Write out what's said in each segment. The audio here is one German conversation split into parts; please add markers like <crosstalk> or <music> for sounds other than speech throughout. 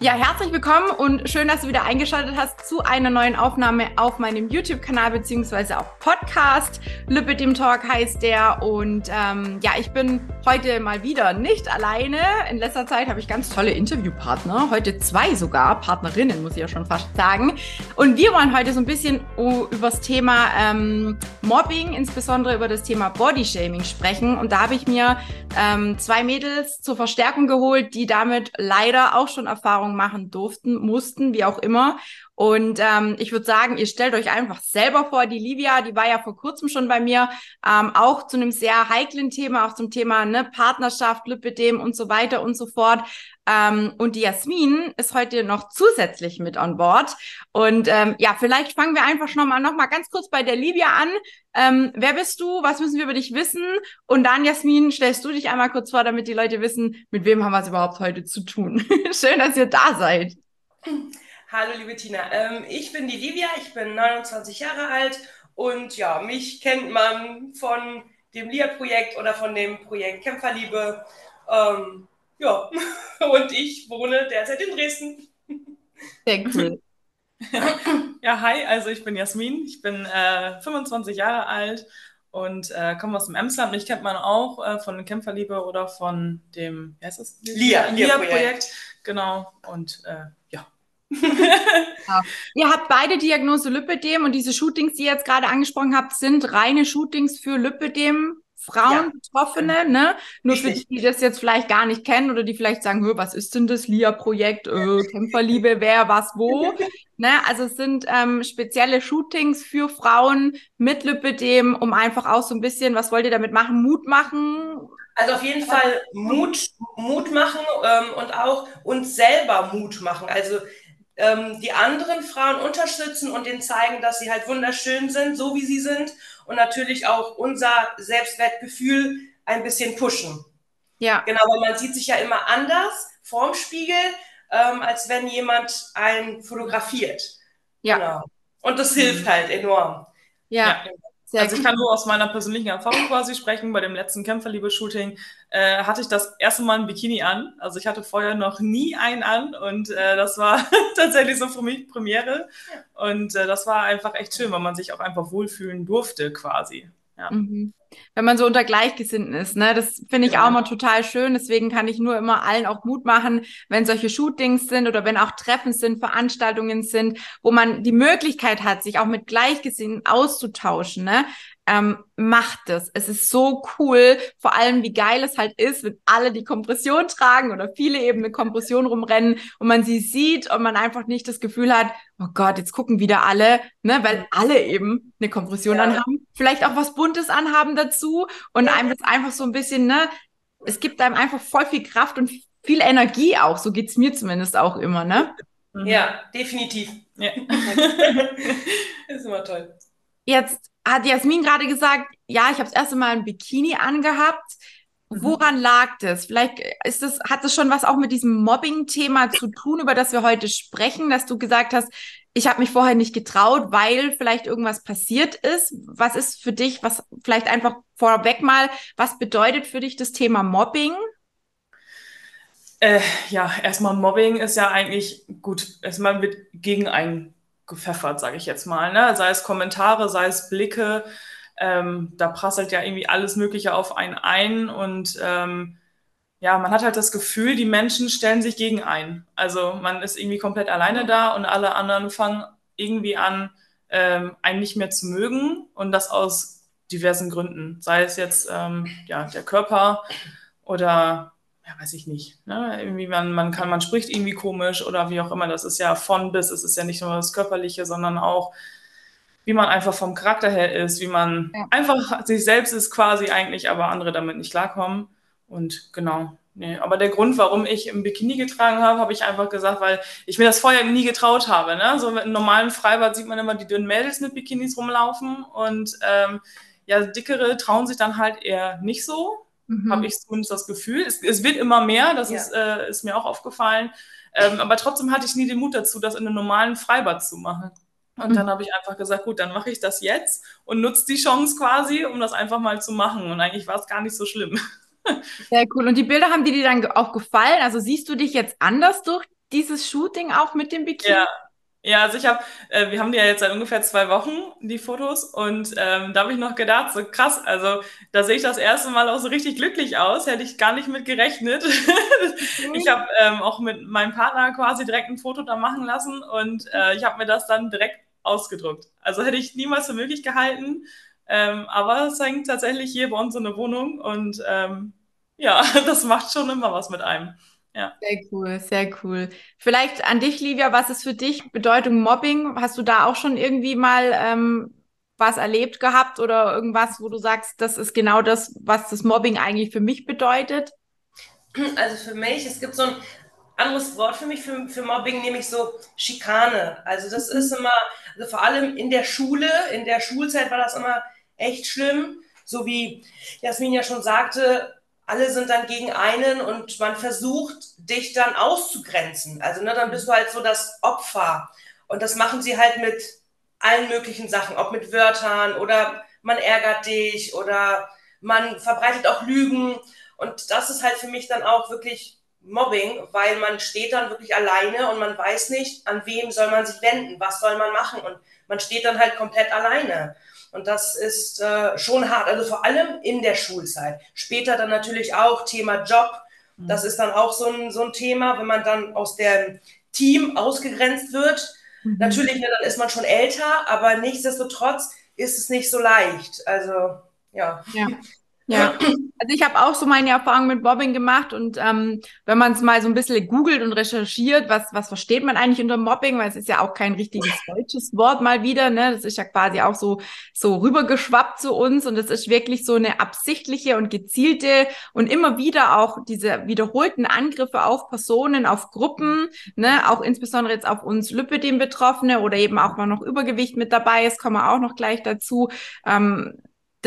Ja, herzlich willkommen und schön, dass du wieder eingeschaltet hast zu einer neuen Aufnahme auf meinem YouTube-Kanal beziehungsweise auch Podcast. Lüppe dem Talk heißt der und ähm, ja, ich bin heute mal wieder nicht alleine. In letzter Zeit habe ich ganz tolle Interviewpartner, heute zwei sogar, Partnerinnen muss ich ja schon fast sagen. Und wir wollen heute so ein bisschen über das Thema ähm, Mobbing, insbesondere über das Thema Bodyshaming sprechen. Und da habe ich mir ähm, zwei Mädels zur Verstärkung geholt, die damit leider auch schon Erfahrung Erfahrung machen durften, mussten, wie auch immer. Und ähm, ich würde sagen, ihr stellt euch einfach selber vor, die Livia, die war ja vor kurzem schon bei mir, ähm, auch zu einem sehr heiklen Thema, auch zum Thema ne, Partnerschaft, Lipidem und so weiter und so fort. Ähm, und die Jasmin ist heute noch zusätzlich mit an Bord. Und ähm, ja, vielleicht fangen wir einfach schon mal noch mal ganz kurz bei der Livia an. Ähm, wer bist du? Was müssen wir über dich wissen? Und dann, Jasmin, stellst du dich einmal kurz vor, damit die Leute wissen, mit wem haben wir es überhaupt heute zu tun. <laughs> Schön, dass ihr da seid. <clears throat> Hallo, liebe Tina. Ähm, ich bin die Livia, ich bin 29 Jahre alt und ja, mich kennt man von dem LIA-Projekt oder von dem Projekt Kämpferliebe. Ähm, ja, <laughs> und ich wohne derzeit in Dresden. Sehr cool. <laughs> ja, hi, also ich bin Jasmin, ich bin äh, 25 Jahre alt und äh, komme aus dem Emsland. Mich kennt man auch äh, von Kämpferliebe oder von dem, wie heißt das? LIA, LIA-Projekt. Genau, und äh, ja. Ihr habt beide Diagnose Lipödem und diese Shootings, die ihr jetzt gerade angesprochen habt, sind reine Shootings für Lipödem Frauen, ja. Betroffene, ne? Nur Richtig. für die, die das jetzt vielleicht gar nicht kennen oder die vielleicht sagen, was ist denn das LIA-Projekt, äh, Kämpferliebe, wer, was, wo, <laughs> ne? Also es sind ähm, spezielle Shootings für Frauen mit Lipidem, um einfach auch so ein bisschen, was wollt ihr damit machen, Mut machen? Also auf jeden Fall Mut, Mut machen ähm, und auch uns selber Mut machen. Also ähm, die anderen Frauen unterstützen und denen zeigen, dass sie halt wunderschön sind, so wie sie sind und natürlich auch unser Selbstwertgefühl ein bisschen pushen. Ja. Genau, weil man sieht sich ja immer anders vorm Spiegel, ähm, als wenn jemand einen fotografiert. Ja. Genau. Und das hilft mhm. halt enorm. Ja. ja. Sehr also ich kann nur aus meiner persönlichen Erfahrung quasi sprechen. Bei dem letzten Kämpferliebe-Shooting äh, hatte ich das erste Mal ein Bikini an. Also ich hatte vorher noch nie einen an und äh, das war <laughs> tatsächlich so für mich Premiere. Und äh, das war einfach echt schön, weil man sich auch einfach wohlfühlen durfte quasi. Ja. Mhm. Wenn man so unter Gleichgesinnten ist, ne? Das finde ich ja. auch immer total schön. Deswegen kann ich nur immer allen auch Mut machen, wenn solche Shootings sind oder wenn auch Treffen sind, Veranstaltungen sind, wo man die Möglichkeit hat, sich auch mit Gleichgesinnten auszutauschen, ne? Ähm, macht es. Es ist so cool, vor allem wie geil es halt ist, wenn alle die Kompression tragen oder viele eben eine Kompression rumrennen und man sie sieht und man einfach nicht das Gefühl hat, oh Gott, jetzt gucken wieder alle, ne, weil alle eben eine Kompression ja. anhaben, vielleicht auch was Buntes anhaben dazu und ja. einem das einfach so ein bisschen, ne, es gibt einem einfach voll viel Kraft und viel Energie auch, so geht's mir zumindest auch immer, ne? Ja, definitiv. Ja. <laughs> ist immer toll. Jetzt hat Jasmin gerade gesagt, ja, ich habe das erste Mal ein Bikini angehabt. Mhm. Woran lag das? Vielleicht ist das, hat das schon was auch mit diesem Mobbing-Thema zu tun, über das wir heute sprechen, dass du gesagt hast, ich habe mich vorher nicht getraut, weil vielleicht irgendwas passiert ist. Was ist für dich, was vielleicht einfach vorweg mal, was bedeutet für dich das Thema Mobbing? Äh, ja, erstmal Mobbing ist ja eigentlich gut, erstmal wird gegen einen gepfeffert, sage ich jetzt mal. Ne? Sei es Kommentare, sei es Blicke, ähm, da prasselt ja irgendwie alles Mögliche auf einen ein und ähm, ja, man hat halt das Gefühl, die Menschen stellen sich gegen einen. Also man ist irgendwie komplett alleine da und alle anderen fangen irgendwie an, ähm, einen nicht mehr zu mögen und das aus diversen Gründen. Sei es jetzt ähm, ja, der Körper oder ja, weiß ich nicht. Ne? Irgendwie man, man kann, man spricht irgendwie komisch oder wie auch immer. Das ist ja von bis. Es ist ja nicht nur das Körperliche, sondern auch, wie man einfach vom Charakter her ist, wie man ja. einfach sich selbst ist quasi eigentlich, aber andere damit nicht klarkommen. Und genau. Nee, aber der Grund, warum ich im Bikini getragen habe, habe ich einfach gesagt, weil ich mir das vorher nie getraut habe. Ne? So im normalen Freibad sieht man immer die dünnen Mädels mit Bikinis rumlaufen und ähm, ja, dickere trauen sich dann halt eher nicht so. Mhm. Habe ich zumindest das Gefühl. Es, es, wird immer mehr, das ja. ist, äh, ist, mir auch aufgefallen. Ähm, aber trotzdem hatte ich nie den Mut dazu, das in einem normalen Freibad zu machen. Und mhm. dann habe ich einfach gesagt, gut, dann mache ich das jetzt und nutze die Chance quasi, um das einfach mal zu machen. Und eigentlich war es gar nicht so schlimm. <laughs> Sehr cool. Und die Bilder haben dir dann auch gefallen? Also siehst du dich jetzt anders durch dieses Shooting auch mit dem Bikini? Ja, ja, also ich habe, äh, wir haben die ja jetzt seit ungefähr zwei Wochen, die Fotos, und ähm, da habe ich noch gedacht, so krass, also da sehe ich das erste Mal auch so richtig glücklich aus, hätte ich gar nicht mit gerechnet. <laughs> ich habe ähm, auch mit meinem Partner quasi direkt ein Foto da machen lassen und äh, ich habe mir das dann direkt ausgedruckt. Also hätte ich niemals für möglich gehalten, ähm, aber es hängt tatsächlich hier bei uns in der Wohnung und ähm, ja, <laughs> das macht schon immer was mit einem. Ja. Sehr cool, sehr cool. Vielleicht an dich, Livia, was ist für dich Bedeutung Mobbing? Hast du da auch schon irgendwie mal ähm, was erlebt gehabt oder irgendwas, wo du sagst, das ist genau das, was das Mobbing eigentlich für mich bedeutet? Also für mich, es gibt so ein anderes Wort für mich für, für Mobbing, nämlich so Schikane. Also das mhm. ist immer, also vor allem in der Schule, in der Schulzeit war das immer echt schlimm. So wie Jasmin ja schon sagte, alle sind dann gegen einen und man versucht, dich dann auszugrenzen. Also ne, dann bist du halt so das Opfer. Und das machen sie halt mit allen möglichen Sachen, ob mit Wörtern oder man ärgert dich oder man verbreitet auch Lügen. Und das ist halt für mich dann auch wirklich Mobbing, weil man steht dann wirklich alleine und man weiß nicht, an wem soll man sich wenden, was soll man machen. Und man steht dann halt komplett alleine. Und das ist äh, schon hart, also vor allem in der Schulzeit. Später dann natürlich auch Thema Job. Das ist dann auch so ein, so ein Thema, wenn man dann aus dem Team ausgegrenzt wird. Mhm. Natürlich, dann ist man schon älter, aber nichtsdestotrotz ist es nicht so leicht. Also, ja. Ja, ja. Also ich habe auch so meine Erfahrung mit Mobbing gemacht und ähm, wenn man es mal so ein bisschen googelt und recherchiert, was, was versteht man eigentlich unter Mobbing, weil es ist ja auch kein richtiges deutsches Wort mal wieder, ne? Das ist ja quasi auch so, so rübergeschwappt zu uns und es ist wirklich so eine absichtliche und gezielte und immer wieder auch diese wiederholten Angriffe auf Personen, auf Gruppen, ne? Auch insbesondere jetzt auf uns Lipidem-Betroffene oder eben auch mal noch Übergewicht mit dabei ist, kommen wir auch noch gleich dazu. Ähm,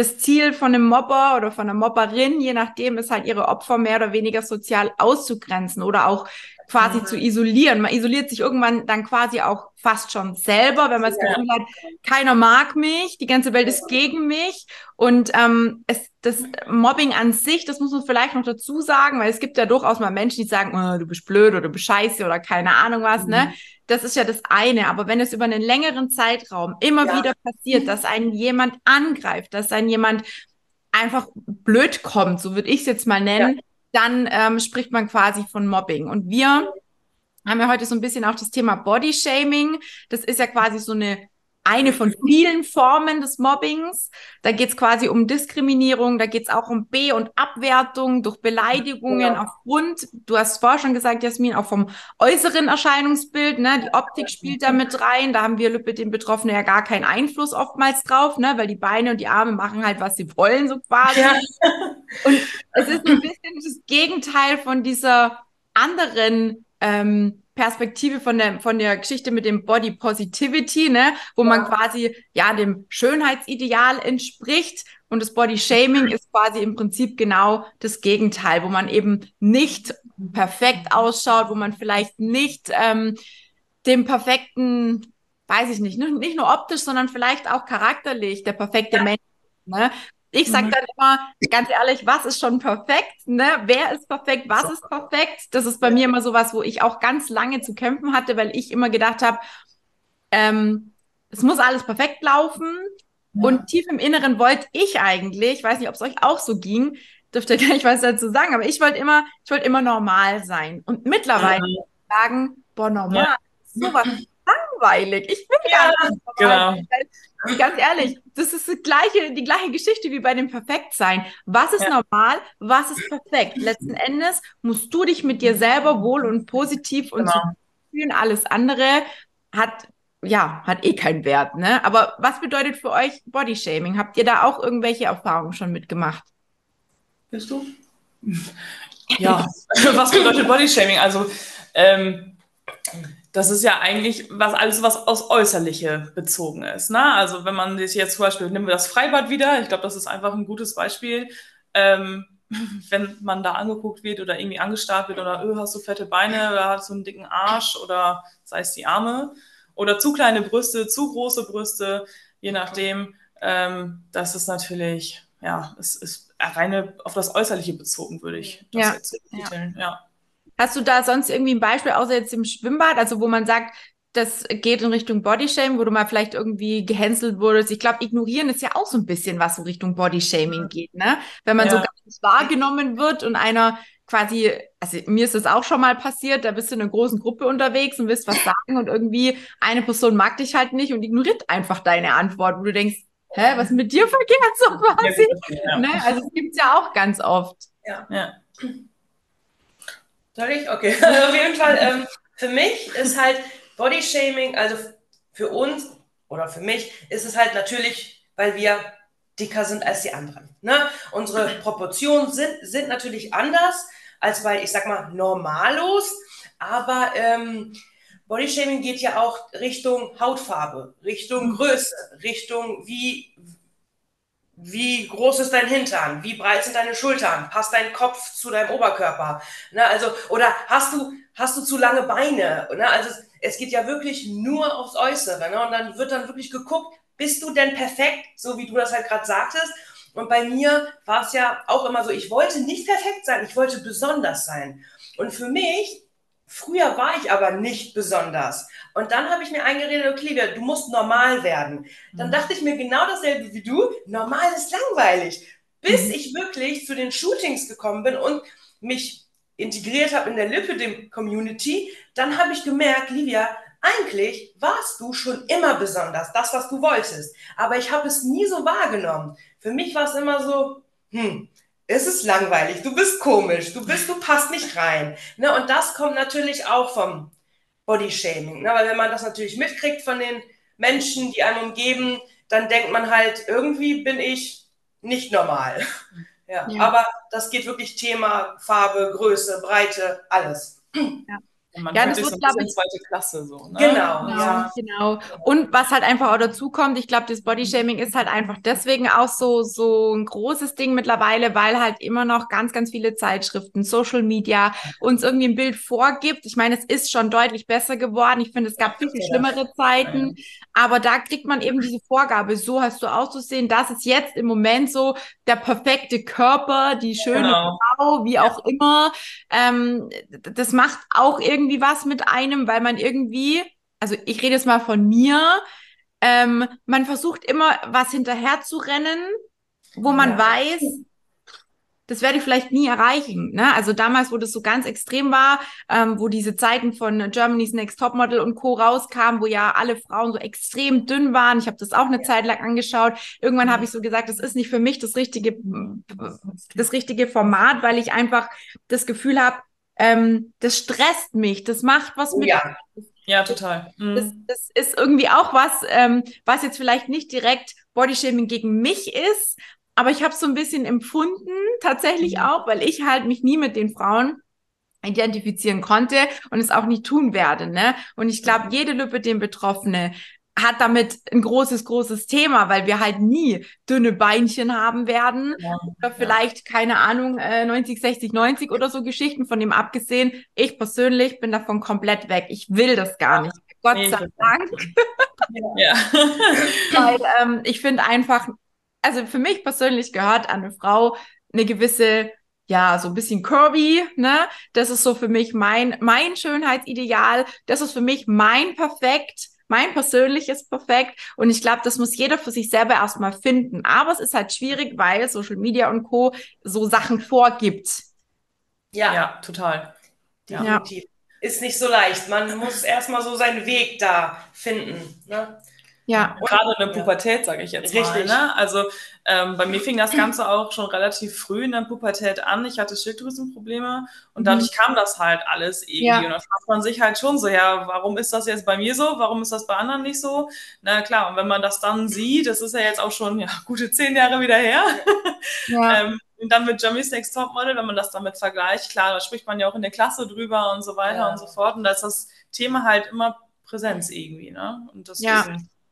das Ziel von einem Mobber oder von einer Mobberin, je nachdem, ist halt ihre Opfer mehr oder weniger sozial auszugrenzen oder auch quasi mhm. zu isolieren. Man isoliert sich irgendwann dann quasi auch fast schon selber, wenn man das ja. Gefühl hat, keiner mag mich, die ganze Welt ist gegen mich. Und ähm, es, das Mobbing an sich, das muss man vielleicht noch dazu sagen, weil es gibt ja durchaus mal Menschen, die sagen, oh, du bist blöd oder du bist scheiße oder keine Ahnung was, ne? mhm. ne? Das ist ja das eine. Aber wenn es über einen längeren Zeitraum immer ja. wieder passiert, dass einen jemand angreift, dass einen jemand einfach blöd kommt, so würde ich es jetzt mal nennen, ja dann ähm, spricht man quasi von Mobbing. Und wir haben ja heute so ein bisschen auch das Thema Body Shaming. Das ist ja quasi so eine eine von vielen Formen des Mobbings. Da geht es quasi um Diskriminierung, da geht es auch um B- und Abwertung durch Beleidigungen ja. aufgrund, du hast vorher schon gesagt, Jasmin, auch vom äußeren Erscheinungsbild, ne? Die Optik spielt da mit rein. Da haben wir mit den Betroffenen ja gar keinen Einfluss oftmals drauf, ne? Weil die Beine und die Arme machen halt, was sie wollen, so quasi. Ja. Und es ist ein bisschen das Gegenteil von dieser anderen ähm, Perspektive von der, von der Geschichte mit dem Body Positivity, ne, wo man quasi ja dem Schönheitsideal entspricht und das Body Shaming ist quasi im Prinzip genau das Gegenteil, wo man eben nicht perfekt ausschaut, wo man vielleicht nicht ähm, dem perfekten, weiß ich nicht, nicht nur optisch, sondern vielleicht auch charakterlich der perfekte ja. Mensch Ne? Ich sage mhm. dann immer, ganz ehrlich, was ist schon perfekt? Ne? Wer ist perfekt? Was ist perfekt? Das ist bei mir immer sowas, wo ich auch ganz lange zu kämpfen hatte, weil ich immer gedacht habe, ähm, es muss alles perfekt laufen. Ja. Und tief im Inneren wollte ich eigentlich, ich weiß nicht, ob es euch auch so ging, dürfte <laughs> gar nicht was dazu sagen, aber ich wollte immer, ich wollte immer normal sein. Und mittlerweile ja. sagen, boah, normal, ja. sowas langweilig. Ich bin ja, gar nicht. Genau. Ganz ehrlich, das ist die gleiche, die gleiche Geschichte wie bei dem Perfektsein. Was ist ja. normal? Was ist perfekt? Letzten Endes musst du dich mit dir selber wohl und positiv und genau. fühlen. Alles andere hat ja, hat eh keinen Wert, ne? Aber was bedeutet für euch Bodyshaming? Habt ihr da auch irgendwelche Erfahrungen schon mitgemacht? Bist du? Ja, <laughs> was bedeutet Bodyshaming? Also, ähm, das ist ja eigentlich was alles, was aus Äußerliche bezogen ist. Ne? Also wenn man sich jetzt zum Beispiel, nehmen wir das Freibad wieder, ich glaube, das ist einfach ein gutes Beispiel. Ähm, <laughs> wenn man da angeguckt wird oder irgendwie angestarrt wird oder öh, hast du fette Beine oder hast du einen dicken Arsch oder sei es die Arme oder zu kleine Brüste, zu große Brüste, je nachdem. Ähm, das ist natürlich, ja, es ist reine auf das Äußerliche bezogen, würde ich das ja. jetzt betiteln. Ja. Ja. Hast du da sonst irgendwie ein Beispiel, außer jetzt im Schwimmbad, also wo man sagt, das geht in Richtung Bodyshaming, wo du mal vielleicht irgendwie gehänselt wurdest. Ich glaube, ignorieren ist ja auch so ein bisschen was so Richtung Bodyshaming geht, ne? Wenn man ja. so gar nicht wahrgenommen wird und einer quasi, also mir ist das auch schon mal passiert, da bist du in einer großen Gruppe unterwegs und willst was sagen und irgendwie eine Person mag dich halt nicht und ignoriert einfach deine Antwort, wo du denkst, hä, was ist mit dir verkehrt so quasi? Ja, ne? Also es gibt ja auch ganz oft. Ja. ja. Soll ich? Okay. <laughs> Auf jeden Fall, ähm, für mich ist halt Bodyshaming, also für uns oder für mich ist es halt natürlich, weil wir dicker sind als die anderen. Ne? Unsere Proportionen sind, sind natürlich anders als bei, ich sag mal, Normalos, aber ähm, Bodyshaming geht ja auch Richtung Hautfarbe, Richtung mhm. Größe, Richtung wie, wie groß ist dein Hintern, wie breit sind deine Schultern, passt dein Kopf zu deinem Oberkörper, ne? also, oder hast du, hast du zu lange Beine, ne? also es geht ja wirklich nur aufs Äußere. Ne? Und dann wird dann wirklich geguckt, bist du denn perfekt, so wie du das halt gerade sagtest? Und bei mir war es ja auch immer so, ich wollte nicht perfekt sein, ich wollte besonders sein. Und für mich, früher war ich aber nicht besonders. Und dann habe ich mir eingeredet, okay, Livia, du musst normal werden. Dann mhm. dachte ich mir genau dasselbe wie du, normal ist langweilig. Bis mhm. ich wirklich zu den Shootings gekommen bin und mich integriert habe in der Lipidem-Community, dann habe ich gemerkt, Livia, eigentlich warst du schon immer besonders, das, was du wolltest. Aber ich habe es nie so wahrgenommen. Für mich war es immer so, hm, es ist langweilig, du bist komisch, du bist, du passt nicht rein. Ne? Und das kommt natürlich auch vom Bodyshaming. Ne? Weil wenn man das natürlich mitkriegt von den Menschen, die einen umgeben, dann denkt man halt, irgendwie bin ich nicht normal. <laughs> Ja, ja. aber das geht wirklich Thema Farbe, Größe, Breite, alles. Ja. Man ja, das wird, so glaube ich, zweite Klasse so. Ne? Genau, genau, ja. genau. Und was halt einfach auch dazu kommt, ich glaube, das Bodyshaming ist halt einfach deswegen auch so so ein großes Ding mittlerweile, weil halt immer noch ganz, ganz viele Zeitschriften, Social Media uns irgendwie ein Bild vorgibt. Ich meine, es ist schon deutlich besser geworden. Ich finde, es gab viel, viel schlimmere Zeiten, aber da kriegt man eben diese Vorgabe, so hast du auszusehen. Das ist jetzt im Moment so der perfekte Körper, die schöne genau. Frau, wie auch immer. Ähm, das macht auch irgendwie irgendwie was mit einem, weil man irgendwie, also ich rede jetzt mal von mir, ähm, man versucht immer was hinterher zu rennen, wo man ja. weiß, das werde ich vielleicht nie erreichen. Ne? Also damals, wo das so ganz extrem war, ähm, wo diese Zeiten von Germany's Next Topmodel und Co. rauskamen, wo ja alle Frauen so extrem dünn waren. Ich habe das auch eine ja. Zeit lang angeschaut. Irgendwann mhm. habe ich so gesagt, das ist nicht für mich das richtige, das richtige Format, weil ich einfach das Gefühl habe, ähm, das stresst mich, das macht was mit. Ja, ja total. Mhm. Das, das, ist irgendwie auch was, ähm, was jetzt vielleicht nicht direkt Bodyshaming gegen mich ist, aber ich habe so ein bisschen empfunden, tatsächlich mhm. auch, weil ich halt mich nie mit den Frauen identifizieren konnte und es auch nicht tun werde. Ne? Und ich glaube, mhm. jede Lipidem-Betroffene hat damit ein großes, großes Thema, weil wir halt nie dünne Beinchen haben werden. Ja, oder vielleicht, ja. keine Ahnung, äh, 90, 60, 90 oder so Geschichten von dem abgesehen. Ich persönlich bin davon komplett weg. Ich will das gar nicht. Gott nee, sei Dank. <laughs> Ja. <laughs> weil ähm, ich finde einfach, also für mich persönlich gehört an eine Frau eine gewisse ja, so ein bisschen curvy, ne? Das ist so für mich mein, mein Schönheitsideal. Das ist für mich mein Perfekt mein persönliches Perfekt. Und ich glaube, das muss jeder für sich selber erstmal finden. Aber es ist halt schwierig, weil Social Media und Co. so Sachen vorgibt. Ja, ja total. Definitiv. Ja. Ist nicht so leicht. Man muss erstmal so seinen Weg da finden. Ne? Ja. Gerade in der Pubertät, sage ich jetzt Richtig. mal. Ne? Also ähm, bei mir fing das Ganze auch schon relativ früh in der Pubertät an. Ich hatte Schilddrüsenprobleme und dadurch mhm. kam das halt alles irgendwie. Ja. Und dann fragt man sich halt schon so, ja, warum ist das jetzt bei mir so? Warum ist das bei anderen nicht so? Na klar, und wenn man das dann sieht, das ist ja jetzt auch schon ja, gute zehn Jahre wieder her. Ja. <laughs> ähm, und dann mit Jeremy's Next Topmodel, wenn man das damit vergleicht, klar, da spricht man ja auch in der Klasse drüber und so weiter ja. und so fort. Und da ist das Thema halt immer Präsenz irgendwie. Ne? Und das ja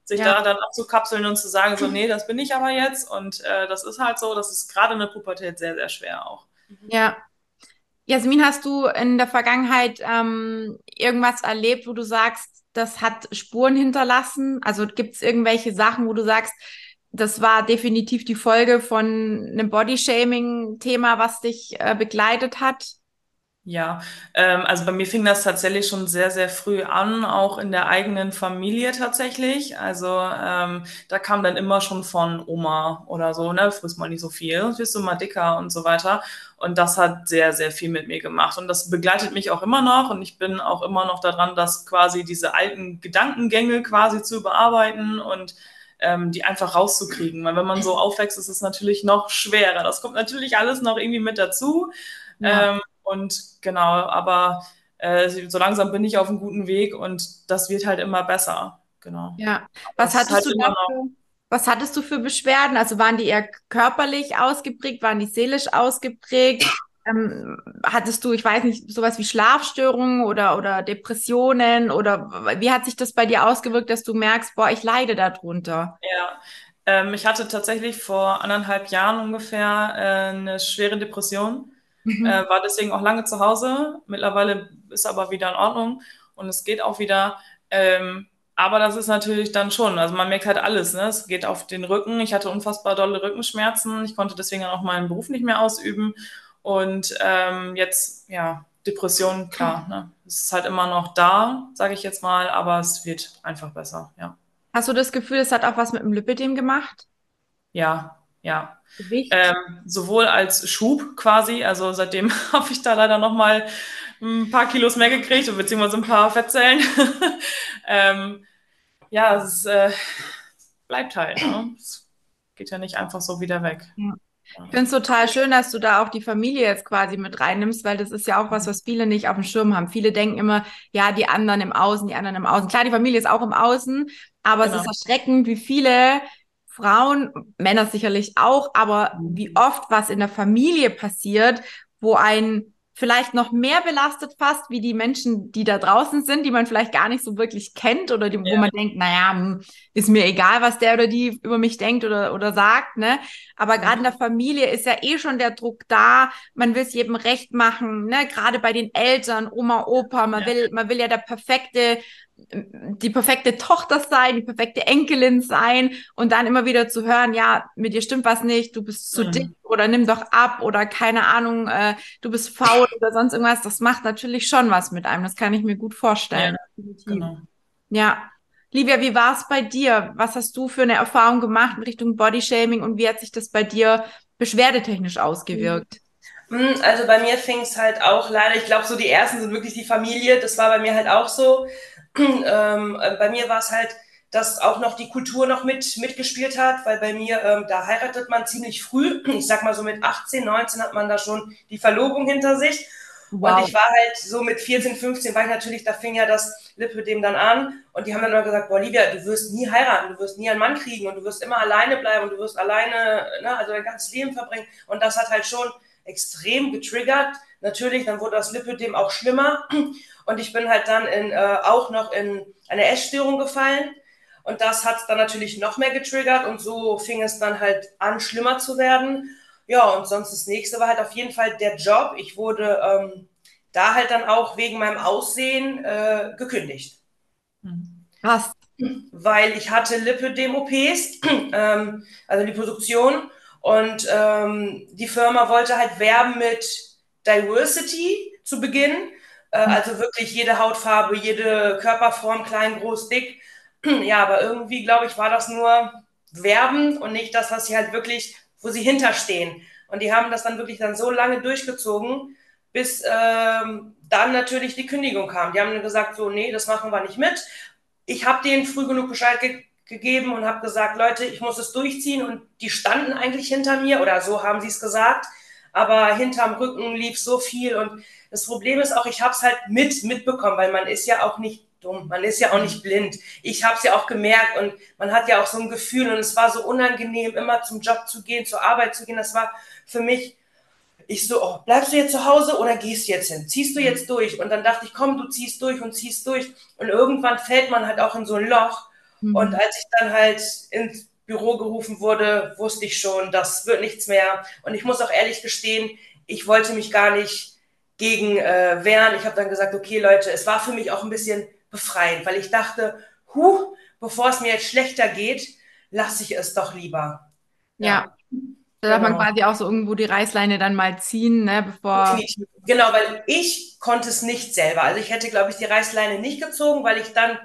sich ja. da dann abzukapseln und zu sagen, so, nee, das bin ich aber jetzt und äh, das ist halt so, das ist gerade in der Pubertät sehr, sehr schwer auch. Ja. Jasmin, hast du in der Vergangenheit ähm, irgendwas erlebt, wo du sagst, das hat Spuren hinterlassen? Also gibt es irgendwelche Sachen, wo du sagst, das war definitiv die Folge von einem Bodyshaming-Thema, was dich äh, begleitet hat? Ja, ähm, also bei mir fing das tatsächlich schon sehr, sehr früh an, auch in der eigenen Familie tatsächlich. Also ähm, da kam dann immer schon von Oma oder so, ne, frisst mal nicht so viel, wirst du mal dicker und so weiter. Und das hat sehr, sehr viel mit mir gemacht. Und das begleitet mich auch immer noch. Und ich bin auch immer noch daran, dass quasi diese alten Gedankengänge quasi zu bearbeiten und ähm, die einfach rauszukriegen. Weil wenn man so aufwächst, ist es natürlich noch schwerer. Das kommt natürlich alles noch irgendwie mit dazu. Ja. Ähm, und genau, aber äh, so langsam bin ich auf einem guten Weg und das wird halt immer besser. Genau. Ja. Was hattest halt du dafür? Was hattest du für Beschwerden? Also waren die eher körperlich ausgeprägt, waren die seelisch ausgeprägt? Ähm, hattest du, ich weiß nicht, sowas wie Schlafstörungen oder, oder Depressionen oder wie hat sich das bei dir ausgewirkt, dass du merkst, boah, ich leide darunter? Ja, ähm, ich hatte tatsächlich vor anderthalb Jahren ungefähr äh, eine schwere Depression. Mhm. Äh, war deswegen auch lange zu Hause. Mittlerweile ist aber wieder in Ordnung und es geht auch wieder. Ähm, aber das ist natürlich dann schon, also man merkt halt alles, ne? Es geht auf den Rücken. Ich hatte unfassbar dolle Rückenschmerzen. Ich konnte deswegen auch meinen Beruf nicht mehr ausüben. Und ähm, jetzt, ja, Depression, klar, ne? Es ist halt immer noch da, sage ich jetzt mal, aber es wird einfach besser, ja. Hast du das Gefühl, es hat auch was mit dem Lipidem gemacht? Ja, ja. Ähm, sowohl als Schub quasi, also seitdem <laughs> habe ich da leider nochmal ein paar Kilos mehr gekriegt, beziehungsweise ein paar Fettzellen. <laughs> ähm, ja, es äh, bleibt halt. Ne? Es geht ja nicht einfach so wieder weg. Ja. Ich finde es total schön, dass du da auch die Familie jetzt quasi mit reinnimmst, weil das ist ja auch was, was viele nicht auf dem Schirm haben. Viele denken immer, ja, die anderen im Außen, die anderen im Außen. Klar, die Familie ist auch im Außen, aber genau. es ist erschreckend, wie viele Frauen, Männer sicherlich auch, aber wie oft was in der Familie passiert, wo ein vielleicht noch mehr belastet fast wie die Menschen, die da draußen sind, die man vielleicht gar nicht so wirklich kennt oder die, ja. wo man denkt, naja, hm, ist mir egal, was der oder die über mich denkt oder, oder sagt, ne? Aber gerade in der Familie ist ja eh schon der Druck da, man will es jedem recht machen, ne? Gerade bei den Eltern, Oma, Opa, man ja. will, man will ja der perfekte die perfekte Tochter sein, die perfekte Enkelin sein und dann immer wieder zu hören, ja, mit dir stimmt was nicht, du bist zu mhm. dick oder nimm doch ab oder keine Ahnung, äh, du bist faul <laughs> oder sonst irgendwas, das macht natürlich schon was mit einem, das kann ich mir gut vorstellen. Ja, genau. ja. Livia, wie war es bei dir? Was hast du für eine Erfahrung gemacht in Richtung Bodyshaming und wie hat sich das bei dir beschwerdetechnisch ausgewirkt? Hm, also bei mir fing es halt auch leider, ich glaube so die ersten sind wirklich die Familie, das war bei mir halt auch so. <clears throat> ähm, äh, bei mir war es halt, dass auch noch die Kultur noch mit mitgespielt hat, weil bei mir, ähm, da heiratet man ziemlich früh. <clears throat> Ich sag mal so mit 18, 19 hat man da schon die Verlobung hinter sich. Wow. Und ich war halt so mit 14, 15 war ich natürlich, da fing ja das Lipödem dann an. Und die haben dann immer gesagt, boah, Livia, du wirst nie heiraten, du wirst nie einen Mann kriegen und du wirst immer alleine bleiben und du wirst alleine, ne, also dein ganzes Leben verbringen. Und das hat halt schon extrem getriggert. Natürlich, dann wurde das Lipödem auch schlimmer. <clears throat> Und ich bin halt dann in, äh, auch noch in eine Essstörung gefallen. Und das hat dann natürlich noch mehr getriggert und so fing es dann halt an, schlimmer zu werden. Ja, und sonst das nächste war halt auf jeden Fall der Job. Ich wurde ähm, da halt dann auch wegen meinem Aussehen äh, gekündigt. Was? Weil ich hatte Lipödem-OPs, <clears throat> ähm, also Liposuktion. Und ähm, die Firma wollte halt werben mit Diversity zu Beginn. Äh, also wirklich jede Hautfarbe, jede Körperform, klein, groß, dick. <clears throat> ja, aber irgendwie, glaube ich, war das nur Werben und nicht das, was sie halt wirklich, wo sie hinterstehen. Und die haben das dann wirklich dann so lange durchgezogen, bis ähm, dann natürlich die Kündigung kam. Die haben dann gesagt, so, nee, das machen wir nicht mit. Ich habe denen früh genug Bescheid ge gegeben und habe gesagt, Leute, ich muss es durchziehen. Und die standen eigentlich hinter mir oder so haben sie es gesagt. Aber hinterm Rücken lief so viel und das Problem ist auch, ich habe es halt mit mitbekommen, weil man ist ja auch nicht dumm, man ist ja auch nicht blind. Ich habe es ja auch gemerkt und man hat ja auch so ein Gefühl und es war so unangenehm, immer zum Job zu gehen, zur Arbeit zu gehen. Das war für mich, ich so, oh, bleibst du jetzt zu Hause oder gehst du jetzt hin? Ziehst du jetzt durch? Und dann dachte ich, komm, du ziehst durch und ziehst durch. Und irgendwann fällt man halt auch in so ein Loch. Mhm. Und als ich dann halt ins Büro gerufen wurde, wusste ich schon, das wird nichts mehr. Und ich muss auch ehrlich gestehen, ich wollte mich gar nicht gegen äh, wehren. Ich habe dann gesagt, okay Leute, es war für mich auch ein bisschen befreiend, weil ich dachte, huh, bevor es mir jetzt schlechter geht, lasse ich es doch lieber. Ja. ja. Da darf man genau. quasi auch so irgendwo die Reißleine dann mal ziehen, ne, bevor. Genau, weil ich konnte es nicht selber. Also ich hätte, glaube ich, die Reißleine nicht gezogen, weil ich dann,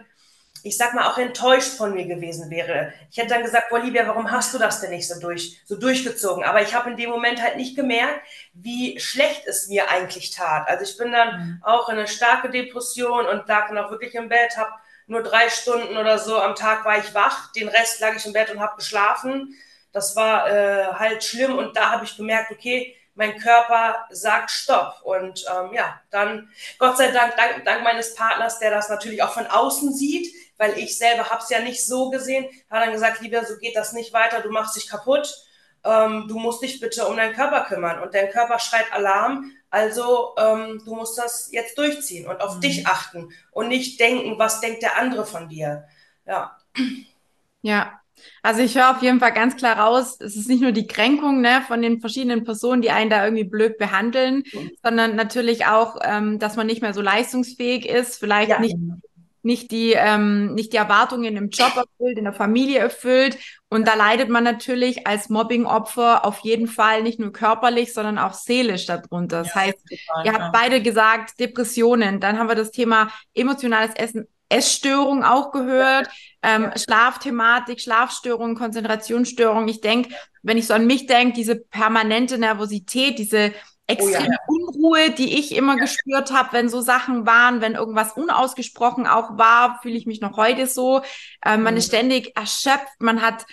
ich sag mal, auch enttäuscht von mir gewesen wäre. Ich hätte dann gesagt, Olivia, warum hast du das denn nicht so durch, so durchgezogen? Aber ich habe in dem Moment halt nicht gemerkt, wie schlecht es mir eigentlich tat. Also ich bin dann mhm. auch in eine starke Depression und lag dann auch wirklich im Bett, habe nur drei Stunden oder so am Tag war ich wach, den Rest lag ich im Bett und habe geschlafen das war äh, halt schlimm und da habe ich gemerkt, okay, mein Körper sagt Stopp. Und ähm, ja, dann, Gott sei Dank, dank, dank meines Partners, der das natürlich auch von außen sieht, weil ich selber habe es ja nicht so gesehen, hat dann gesagt, lieber, so geht das nicht weiter, du machst dich kaputt, ähm, du musst dich bitte um deinen Körper kümmern. Und dein Körper schreit Alarm, also ähm, du musst das jetzt durchziehen und auf mhm. dich achten und nicht denken, was denkt der andere von dir. Ja. Ja, also ich höre auf jeden Fall ganz klar raus, es ist nicht nur die Kränkung ne, von den verschiedenen Personen, die einen da irgendwie blöd behandeln, mhm. sondern natürlich auch, ähm, dass man nicht mehr so leistungsfähig ist, vielleicht ja. nicht, nicht, die, ähm, nicht die Erwartungen im Job erfüllt, in der Familie erfüllt. Und da leidet man natürlich als Mobbing-Opfer auf jeden Fall nicht nur körperlich, sondern auch seelisch darunter. Das ja, heißt, total, ihr habt ja. beide gesagt, Depressionen. Dann haben wir das Thema emotionales Essen, Essstörung auch gehört, ähm, Schlafthematik, Schlafstörungen, Konzentrationsstörungen. Ich denke, wenn ich so an mich denke, diese permanente Nervosität, diese extreme oh ja. Unruhe, die ich immer ja. gespürt habe, wenn so Sachen waren, wenn irgendwas unausgesprochen auch war, fühle ich mich noch heute so. Ähm, man mhm. ist ständig erschöpft, man hat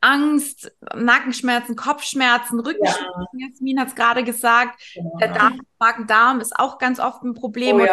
Angst, Nackenschmerzen, Kopfschmerzen, Rückenschmerzen. Ja. Jasmin hat es gerade gesagt. Der Darm, Magen-Darm ist auch ganz oft ein Problem. Oh,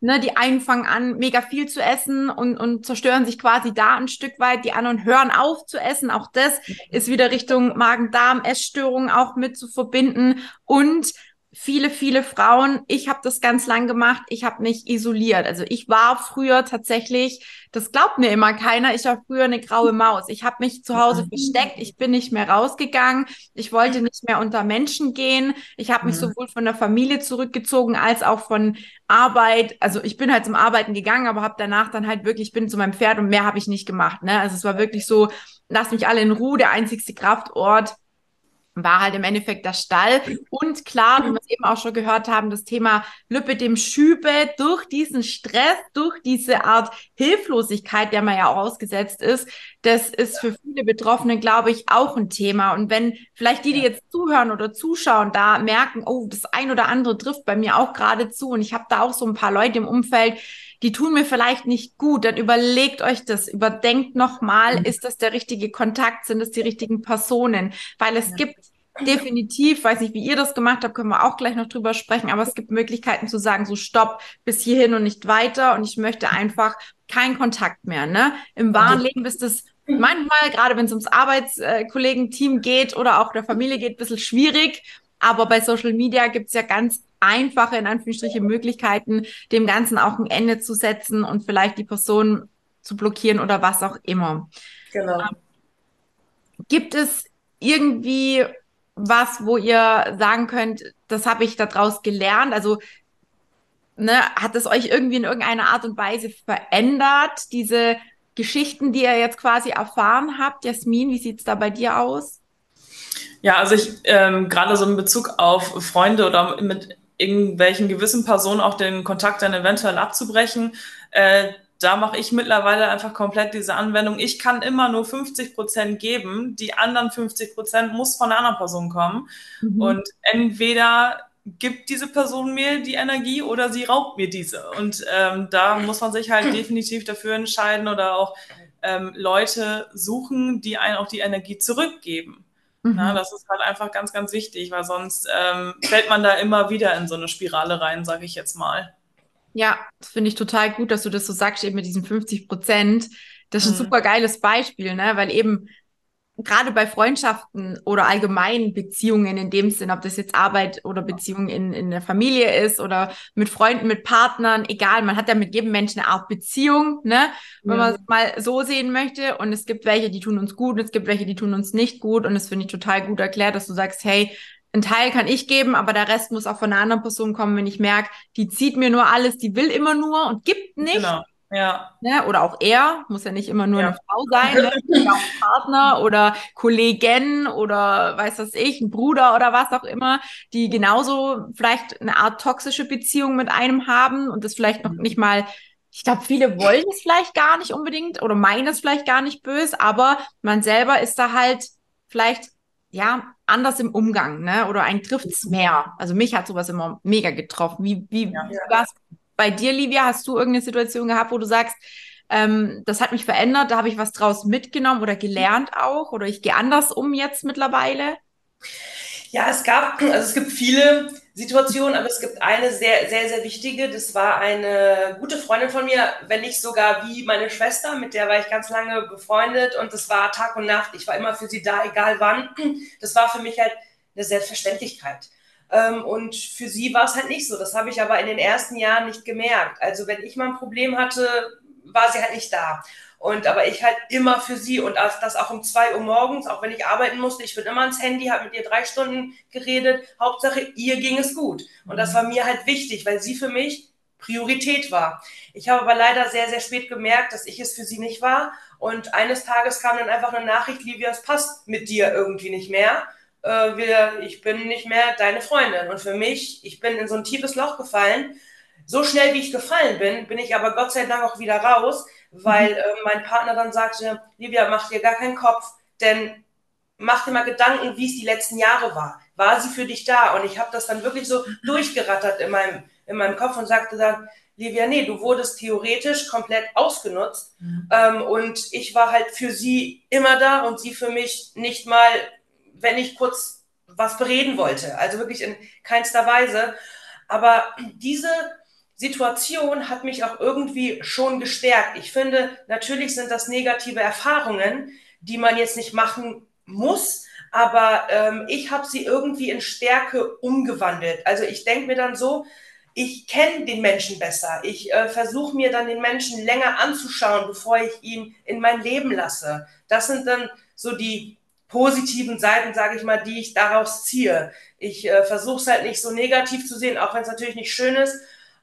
ne, die einen fangen an, mega viel zu essen und, und zerstören sich quasi da ein Stück weit. Die anderen hören auf zu essen. Auch das ist wieder Richtung Magen-Darm-Essstörungen auch mit zu verbinden. Und viele, viele Frauen, ich habe das ganz lang gemacht, ich habe mich isoliert. Also ich war früher tatsächlich, das glaubt mir immer keiner, ich war früher eine graue Maus. Ich habe mich zu Hause mhm. versteckt, ich bin nicht mehr rausgegangen, ich wollte nicht mehr unter Menschen gehen. Ich habe mich mhm. sowohl von der Familie zurückgezogen als auch von Arbeit. Also ich bin halt zum Arbeiten gegangen, aber habe danach dann halt wirklich, ich bin zu meinem Pferd und mehr habe ich nicht gemacht. Ne? Also es war wirklich so, lass mich alle in Ruhe, der einzigste Kraftort war halt im Endeffekt der Stall. Und klar, wie wir es eben auch schon gehört haben, das Thema Lüppe dem Schübe durch diesen Stress, durch diese Art Hilflosigkeit, der man ja auch ausgesetzt ist, das ist für viele Betroffene, glaube ich, auch ein Thema. Und wenn vielleicht die, die jetzt zuhören oder zuschauen, da merken, oh, das ein oder andere trifft bei mir auch gerade zu und ich habe da auch so ein paar Leute im Umfeld, die tun mir vielleicht nicht gut, dann überlegt euch das, überdenkt nochmal, mhm. ist das der richtige Kontakt, sind das die richtigen Personen? Weil es ja. gibt definitiv, weiß nicht, wie ihr das gemacht habt, können wir auch gleich noch drüber sprechen, aber es gibt Möglichkeiten zu sagen, so stopp, bis hierhin und nicht weiter und ich möchte einfach keinen Kontakt mehr. Ne? Im wahren Leben ist es manchmal, gerade wenn es ums Arbeitskollegen-Team geht oder auch der Familie geht, ein bisschen schwierig. Aber bei Social Media gibt es ja ganz einfache, in Anführungsstrichen, Möglichkeiten, dem Ganzen auch ein Ende zu setzen und vielleicht die Person zu blockieren oder was auch immer. Genau. Ähm, gibt es irgendwie was, wo ihr sagen könnt, das habe ich daraus gelernt? Also ne, hat es euch irgendwie in irgendeiner Art und Weise verändert, diese Geschichten, die ihr jetzt quasi erfahren habt? Jasmin, wie sieht es da bei dir aus? Ja, also ich ähm, gerade so in Bezug auf Freunde oder mit irgendwelchen gewissen Personen auch den Kontakt dann eventuell abzubrechen. Äh, da mache ich mittlerweile einfach komplett diese Anwendung. Ich kann immer nur 50 Prozent geben. Die anderen 50 Prozent muss von einer anderen Person kommen. Mhm. Und entweder gibt diese Person mir die Energie oder sie raubt mir diese. Und ähm, da muss man sich halt definitiv dafür entscheiden oder auch ähm, Leute suchen, die einen auch die Energie zurückgeben. Mhm. Na, das ist halt einfach ganz, ganz wichtig, weil sonst ähm, fällt man da immer wieder in so eine Spirale rein, sage ich jetzt mal. Ja, das finde ich total gut, dass du das so sagst, eben mit diesen 50 Prozent. Das ist ein mhm. super geiles Beispiel, ne? Weil eben gerade bei Freundschaften oder allgemeinen Beziehungen in dem Sinn, ob das jetzt Arbeit oder Beziehung in, in der Familie ist oder mit Freunden, mit Partnern, egal, man hat ja mit jedem Menschen eine Art Beziehung, ne? Wenn ja. man es mal so sehen möchte. Und es gibt welche, die tun uns gut und es gibt welche, die tun uns nicht gut. Und das finde ich total gut erklärt, dass du sagst, hey, ein Teil kann ich geben, aber der Rest muss auch von einer anderen Person kommen, wenn ich merke, die zieht mir nur alles, die will immer nur und gibt nicht. Genau. Ja. Ne? Oder auch er, muss ja nicht immer nur ja. eine Frau sein, ne? <laughs> auch ein Partner oder Kollegen oder weiß was ich, ein Bruder oder was auch immer, die genauso vielleicht eine Art toxische Beziehung mit einem haben und das vielleicht noch nicht mal ich glaube, viele wollen es vielleicht gar nicht unbedingt oder meinen es vielleicht gar nicht böse, aber man selber ist da halt vielleicht ja anders im Umgang, ne? Oder ein trifft's mehr. Also mich hat sowas immer mega getroffen. Wie wie ja. war bei dir, Livia? Hast du irgendeine Situation gehabt, wo du sagst, ähm, das hat mich verändert, da habe ich was draus mitgenommen oder gelernt auch oder ich gehe anders um jetzt mittlerweile? Ja, es gab, also es gibt viele Situationen, aber es gibt eine sehr, sehr, sehr wichtige. Das war eine gute Freundin von mir, wenn nicht sogar wie meine Schwester, mit der war ich ganz lange befreundet und das war Tag und Nacht. Ich war immer für sie da, egal wann. Das war für mich halt eine Selbstverständlichkeit. Ähm, und für sie war es halt nicht so. Das habe ich aber in den ersten Jahren nicht gemerkt. Also wenn ich mal ein Problem hatte, war sie halt nicht da. Und aber ich halt immer für sie und das auch um zwei Uhr morgens, auch wenn ich arbeiten musste, ich bin immer ans Handy, habe mit ihr drei Stunden geredet. Hauptsache, ihr ging es gut. Und das war mir halt wichtig, weil sie für mich Priorität war. Ich habe aber leider sehr, sehr spät gemerkt, dass ich es für sie nicht war. Und eines Tages kam dann einfach eine Nachricht, Livia, es passt mit dir irgendwie nicht mehr. Äh, wir, ich bin nicht mehr deine Freundin. Und für mich, ich bin in so ein tiefes Loch gefallen. So schnell wie ich gefallen bin, bin ich aber Gott sei Dank auch wieder raus, weil mhm. äh, mein Partner dann sagte, Livia, mach dir gar keinen Kopf, denn mach dir mal Gedanken, wie es die letzten Jahre war. War sie für dich da? Und ich habe das dann wirklich so mhm. durchgerattert in meinem, in meinem Kopf und sagte dann, Livia, nee, du wurdest theoretisch komplett ausgenutzt. Mhm. Ähm, und ich war halt für sie immer da und sie für mich nicht mal, wenn ich kurz was bereden wollte. Also wirklich in keinster Weise. Aber diese Situation hat mich auch irgendwie schon gestärkt. Ich finde, natürlich sind das negative Erfahrungen, die man jetzt nicht machen muss, aber ähm, ich habe sie irgendwie in Stärke umgewandelt. Also ich denke mir dann so, ich kenne den Menschen besser. Ich äh, versuche mir dann den Menschen länger anzuschauen, bevor ich ihn in mein Leben lasse. Das sind dann so die positiven Seiten, sage ich mal, die ich daraus ziehe. Ich äh, versuche es halt nicht so negativ zu sehen, auch wenn es natürlich nicht schön ist.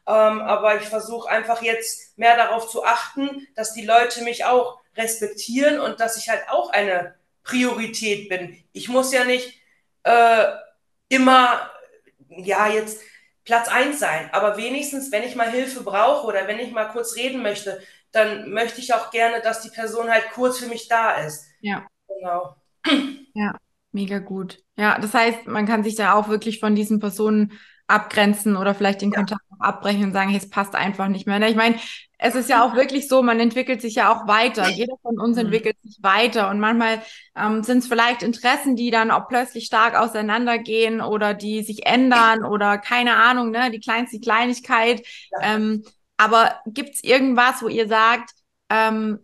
Ähm, aber ich versuche einfach jetzt mehr darauf zu achten, dass die Leute mich auch respektieren und dass ich halt auch eine Priorität bin. Ich muss ja nicht äh, immer, ja, jetzt Platz eins sein, aber wenigstens, wenn ich mal Hilfe brauche oder wenn ich mal kurz reden möchte, dann möchte ich auch gerne, dass die Person halt kurz für mich da ist. Ja. Genau. Ja, mega gut. Ja, das heißt, man kann sich da auch wirklich von diesen Personen abgrenzen oder vielleicht den ja. Kontakt abbrechen und sagen, hey, es passt einfach nicht mehr. Ich meine, es ist ja auch wirklich so, man entwickelt sich ja auch weiter. Jeder von uns mhm. entwickelt sich weiter. Und manchmal ähm, sind es vielleicht Interessen, die dann auch plötzlich stark auseinandergehen oder die sich ändern oder keine Ahnung, ne, die kleinste Kleinigkeit. Ja. Ähm, aber gibt es irgendwas, wo ihr sagt, ähm,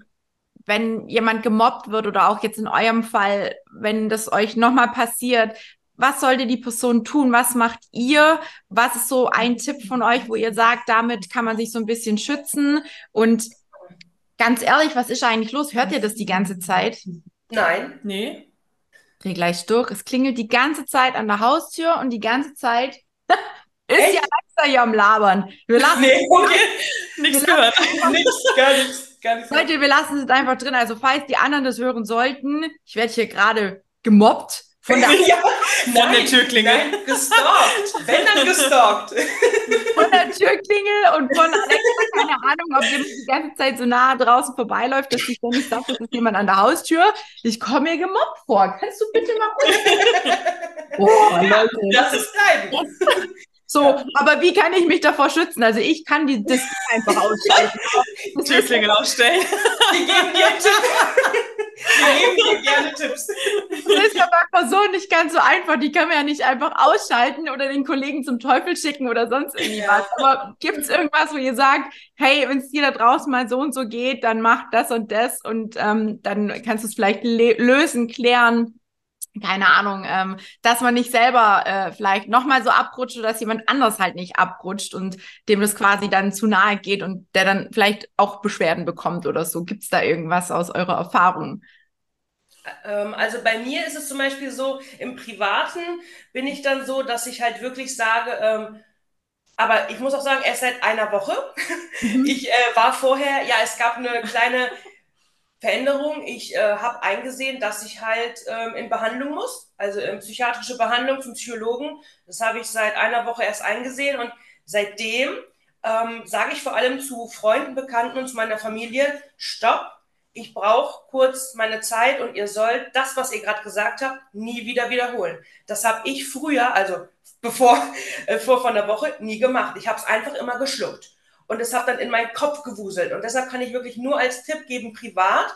wenn jemand gemobbt wird oder auch jetzt in eurem Fall, wenn das euch nochmal passiert, was sollte die Person tun? Was macht ihr? Was ist so ein Tipp von euch, wo ihr sagt, damit kann man sich so ein bisschen schützen? Und ganz ehrlich, was ist eigentlich los? Hört ihr das die ganze Zeit? Nein. Nee. Dreh gleich durch. Es klingelt die ganze Zeit an der Haustür und die ganze Zeit <laughs> ist Echt? ja Alexa hier am Labern. Wir <laughs> lassen nee, okay. <laughs> Nichts gehört. Nichts, gar nichts. Leute, wir lassen es einfach drin. Also, falls die anderen das hören sollten, ich werde hier gerade gemobbt von der, <laughs> ja, von nein, der Türklingel. Nein, gestalkt. Wenn dann gestalkt. <laughs> Von der Türklingel und von Alexa, keine Ahnung, ob jemand die ganze Zeit so nah draußen vorbeiläuft, dass ich ständig sagt, es ist jemand an der Haustür. Ich komme mir gemobbt vor. Kannst du bitte mal kurz. <laughs> Oh, Leute. Das ist dein. So, ja. aber wie kann ich mich davor schützen? Also ich kann die Display <laughs> einfach ausschalten. Türklingel ausstellen. Die geben dir Tipps. Wir geben dir gerne Tipps. Das ist ja manchmal so nicht ganz so einfach. Die kann man ja nicht einfach ausschalten oder den Kollegen zum Teufel schicken oder sonst irgendwas. Ja. Aber gibt es irgendwas, wo ihr sagt, hey, wenn es dir da draußen mal so und so geht, dann mach das und das und ähm, dann kannst du es vielleicht lösen, klären keine Ahnung, ähm, dass man nicht selber äh, vielleicht nochmal so abrutscht oder dass jemand anders halt nicht abrutscht und dem das quasi dann zu nahe geht und der dann vielleicht auch Beschwerden bekommt oder so. Gibt es da irgendwas aus eurer Erfahrung? Ähm, also bei mir ist es zum Beispiel so, im Privaten bin ich dann so, dass ich halt wirklich sage, ähm, aber ich muss auch sagen, erst seit einer Woche. Mhm. <laughs> Ich äh, war vorher, ja, es gab eine kleine Veränderung. Ich äh, habe eingesehen, dass ich halt ähm, in Behandlung muss, also in psychiatrische Behandlung zum Psychologen. Das habe ich seit einer Woche erst eingesehen und seitdem ähm, sage ich vor allem zu Freunden, Bekannten und zu meiner Familie, stopp, ich brauche kurz meine Zeit und ihr sollt das, was ihr gerade gesagt habt, nie wieder wiederholen. Das habe ich früher, also bevor <laughs> äh, vor von der Woche, nie gemacht. Ich habe es einfach immer geschluckt und es hat dann in meinen Kopf gewuselt. Und deshalb kann ich wirklich nur als Tipp geben, privat,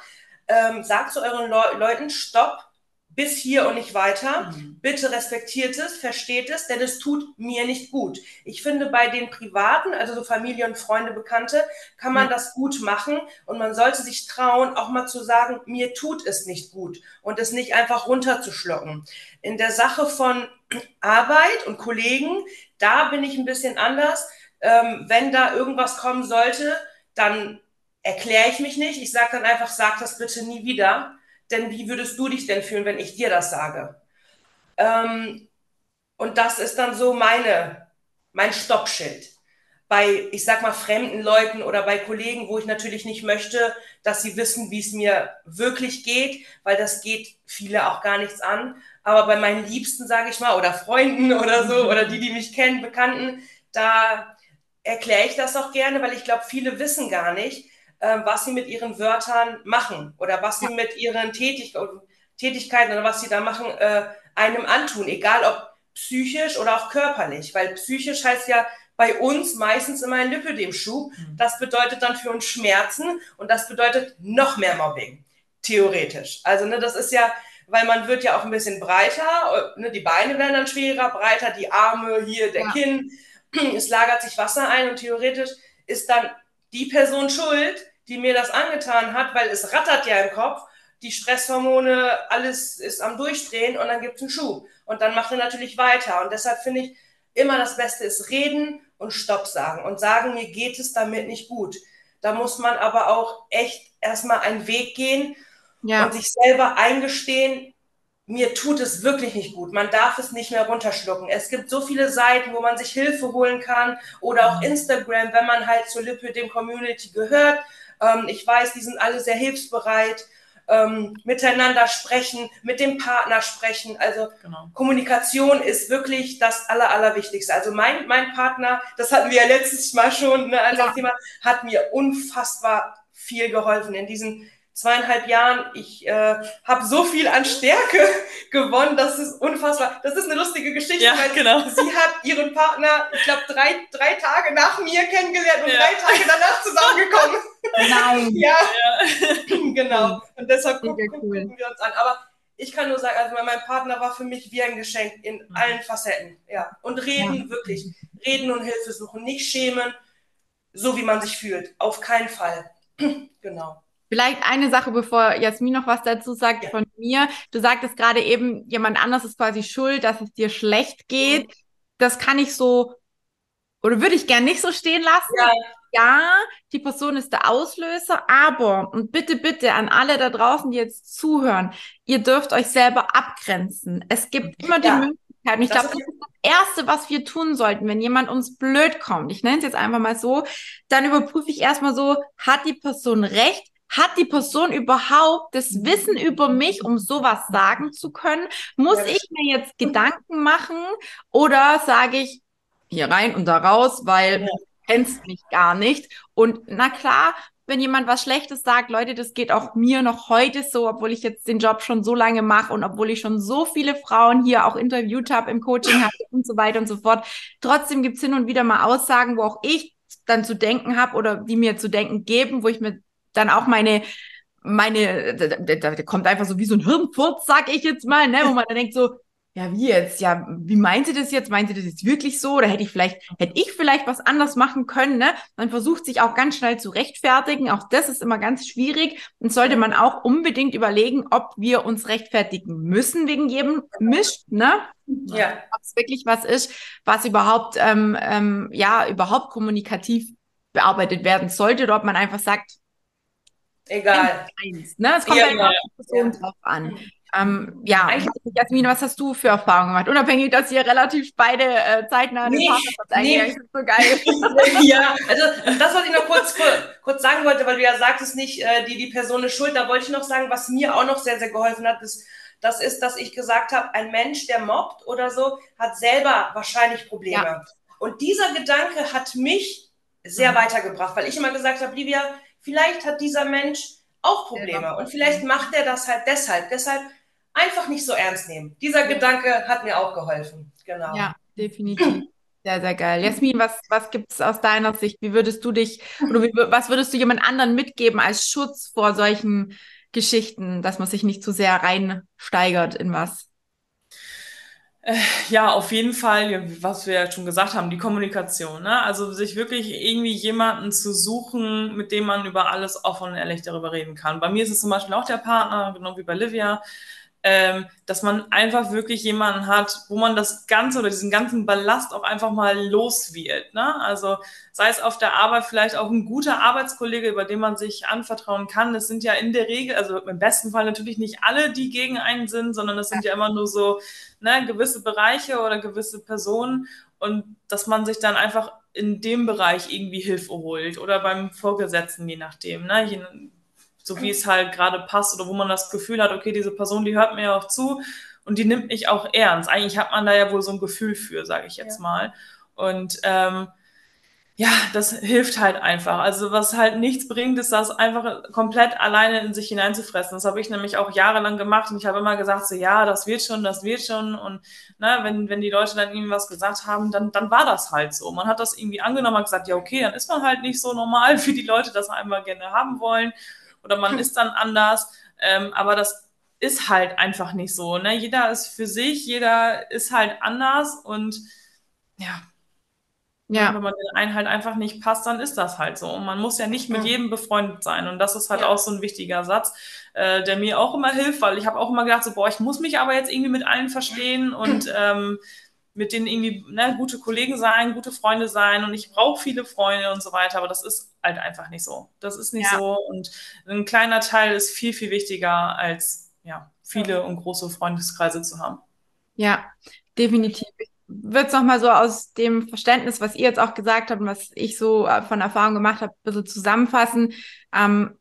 ähm, sagt zu euren Le Leuten, stopp, bis hier und nicht weiter. Mhm. Bitte respektiert es, versteht es, denn es tut mir nicht gut. Ich finde, bei den Privaten, also so Familie und Freunde, Bekannte, kann man mhm. das gut machen und man sollte sich trauen, auch mal zu sagen, mir tut es nicht gut und es nicht einfach runterzuschlucken. In der Sache von Arbeit und Kollegen, da bin ich ein bisschen anders. Ähm, wenn da irgendwas kommen sollte, dann erkläre ich mich nicht. Ich sage dann einfach, sag das bitte nie wieder denn wie würdest du dich denn fühlen, wenn ich dir das sage? Ähm, und das ist dann so meine, mein Stoppschild. Bei, ich sag mal, fremden Leuten oder bei Kollegen, wo ich natürlich nicht möchte, dass sie wissen, wie es mir wirklich geht, weil das geht viele auch gar nichts an. Aber bei meinen Liebsten, sage ich mal, oder Freunden <laughs> oder so, oder die, die mich kennen, Bekannten, da erkläre ich das auch gerne, weil ich glaube, viele wissen gar nicht, äh, was sie mit ihren Wörtern machen oder was sie mit ihren Tätig Tätigkeiten oder was sie da machen, äh, einem antun, egal ob psychisch oder auch körperlich, weil psychisch heißt ja bei uns meistens immer ein Lipödem-Schub. Mhm. Das bedeutet dann für uns Schmerzen und das bedeutet noch mehr Mobbing, theoretisch. Also ne, das ist ja, weil man wird ja auch ein bisschen breiter, ne, die Beine werden dann schwerer, breiter, die Arme, hier der ja. Kinn, <clears throat> es lagert sich Wasser ein und theoretisch ist dann die Person schuld, die mir das angetan hat, weil es rattert ja im Kopf, die Stresshormone, alles ist am Durchdrehen und dann gibt es einen Schub. Und dann macht er natürlich weiter. Und deshalb finde ich, immer das Beste ist reden und Stopp sagen und sagen, mir geht es damit nicht gut. Da muss man aber auch echt erstmal einen Weg gehen ja. und sich selber eingestehen, mir tut es wirklich nicht gut. Man darf es nicht mehr runterschlucken. Es gibt so viele Seiten, wo man sich Hilfe holen kann oder auch mhm. Instagram, wenn man halt zur Lippe dem Community gehört ähm, ich weiß, die sind alle sehr hilfsbereit. Ähm, miteinander sprechen, mit dem Partner sprechen. Also genau. Kommunikation ist wirklich das Aller, Allerwichtigste. Also mein, mein Partner, das hatten wir ja letztes Mal schon ne, als ja. Thema, hat mir unfassbar viel geholfen in diesen zweieinhalb Jahren. Ich äh, habe so viel an Stärke <laughs> gewonnen, das ist unfassbar. Das ist eine lustige Geschichte, ja, weil genau. sie hat ihren Partner, ich glaube, drei, drei Tage nach mir kennengelernt und ja. drei Tage danach zusammengekommen. Nein. <laughs> ja, ja. <clears throat> genau. Und deshalb gucken, cool. gucken wir uns an. Aber ich kann nur sagen, also mein Partner war für mich wie ein Geschenk in mhm. allen Facetten. Ja. Und reden, ja. wirklich. Reden und Hilfe suchen. Nicht schämen, so wie man sich fühlt. Auf keinen Fall. <clears throat> genau. Vielleicht eine Sache, bevor Jasmin noch was dazu sagt ja. von mir. Du sagtest gerade eben, jemand anders ist quasi schuld, dass es dir schlecht geht. Das kann ich so oder würde ich gern nicht so stehen lassen. Ja. ja, die Person ist der Auslöser, aber und bitte, bitte an alle da draußen, die jetzt zuhören, ihr dürft euch selber abgrenzen. Es gibt immer die ja. Möglichkeit. Und ich glaube, das ist das Erste, was wir tun sollten, wenn jemand uns blöd kommt. Ich nenne es jetzt einfach mal so. Dann überprüfe ich erstmal so, hat die Person recht? Hat die Person überhaupt das Wissen über mich, um sowas sagen zu können? Muss ja, ich mir jetzt Gedanken machen oder sage ich hier rein und da raus, weil ja. du kennst mich gar nicht? Und na klar, wenn jemand was Schlechtes sagt, Leute, das geht auch mir noch heute so, obwohl ich jetzt den Job schon so lange mache und obwohl ich schon so viele Frauen hier auch interviewt habe, im Coaching habe <laughs> und so weiter und so fort. Trotzdem gibt's hin und wieder mal Aussagen, wo auch ich dann zu denken habe oder die mir zu denken geben, wo ich mir dann auch meine, meine, da, da, da kommt einfach so wie so ein Hirnfurz, sag ich jetzt mal, ne, wo man dann denkt so, ja, wie jetzt? Ja, wie meint sie das jetzt? Meint sie das jetzt wirklich so? Oder hätte ich vielleicht, hätte ich vielleicht was anders machen können, ne? Man versucht sich auch ganz schnell zu rechtfertigen. Auch das ist immer ganz schwierig. Und sollte man auch unbedingt überlegen, ob wir uns rechtfertigen müssen wegen jedem Mist, ne? Ja. Ob es wirklich was ist, was überhaupt, ähm, ähm, ja, überhaupt kommunikativ bearbeitet werden sollte, oder ob man einfach sagt, Egal. Eins, ne? Es kommt ja, halt auf die Person ja. drauf an. Ähm, ja, Jasmin, was hast du für Erfahrungen gemacht? Unabhängig, dass ihr relativ beide äh, zeitnah nee, den nee. Ich so geil. <laughs> ja, also das, was ich noch kurz, kurz sagen wollte, weil du ja sagtest nicht, äh, die, die Person ist schuld, da wollte ich noch sagen, was mir auch noch sehr, sehr geholfen hat, ist, das ist, dass ich gesagt habe, ein Mensch, der mobbt oder so, hat selber wahrscheinlich Probleme. Ja. Und dieser Gedanke hat mich sehr mhm. weitergebracht, weil ich immer gesagt habe, Livia, vielleicht hat dieser Mensch auch Probleme und vielleicht macht er das halt deshalb. Deshalb einfach nicht so ernst nehmen. Dieser Gedanke hat mir auch geholfen. Genau. Ja, definitiv. Sehr, sehr geil. Jasmin, was, was gibt es aus deiner Sicht? Wie würdest du dich oder wie, was würdest du jemand anderen mitgeben als Schutz vor solchen Geschichten, dass man sich nicht zu sehr reinsteigert in was? Äh, ja, auf jeden Fall, was wir ja schon gesagt haben, die Kommunikation. Ne? Also sich wirklich irgendwie jemanden zu suchen, mit dem man über alles offen und ehrlich darüber reden kann. Bei mir ist es zum Beispiel auch der Partner, genau wie bei Livia ähm, dass man einfach wirklich jemanden hat, wo man das Ganze oder diesen ganzen Ballast auch einfach mal los wird. Ne? Also sei es auf der Arbeit vielleicht auch ein guter Arbeitskollege, über den man sich anvertrauen kann. Das sind ja in der Regel, also im besten Fall natürlich nicht alle, die gegen einen sind, sondern es sind ja immer nur so ne, gewisse Bereiche oder gewisse Personen und dass man sich dann einfach in dem Bereich irgendwie Hilfe holt oder beim Vorgesetzten, je nachdem. Ne? Je, so wie es halt gerade passt oder wo man das Gefühl hat, okay, diese Person, die hört mir ja auch zu und die nimmt mich auch ernst. Eigentlich hat man da ja wohl so ein Gefühl für, sage ich jetzt ja. mal. Und ähm, ja, das hilft halt einfach. Also was halt nichts bringt, ist das einfach komplett alleine in sich hineinzufressen. Das habe ich nämlich auch jahrelang gemacht und ich habe immer gesagt, so ja, das wird schon, das wird schon. Und ne, wenn, wenn die Leute dann irgendwie was gesagt haben, dann, dann war das halt so. Man hat das irgendwie angenommen, hat gesagt, ja, okay, dann ist man halt nicht so normal, <laughs> wie die Leute das einmal gerne haben wollen oder man hm. ist dann anders. Ähm, aber das ist halt einfach nicht so. Ne? Jeder ist für sich, jeder ist halt anders und ja. Ja. Wenn man den einen halt einfach nicht passt, dann ist das halt so. Und man muss ja nicht mit jedem befreundet sein. Und das ist halt ja. auch so ein wichtiger Satz, äh, der mir auch immer hilft, weil ich habe auch immer gedacht, so, boah, ich muss mich aber jetzt irgendwie mit allen verstehen <clears throat> und ähm, mit denen irgendwie ne, gute Kollegen sein, gute Freunde sein und ich brauche viele Freunde und so weiter, aber das ist halt einfach nicht so. Das ist nicht ja. so und ein kleiner Teil ist viel, viel wichtiger als ja, viele ja. und große Freundeskreise zu haben. Ja, definitiv. Ich würde es nochmal so aus dem Verständnis, was ihr jetzt auch gesagt habt und was ich so äh, von Erfahrung gemacht habe, ein bisschen zusammenfassen. Ähm,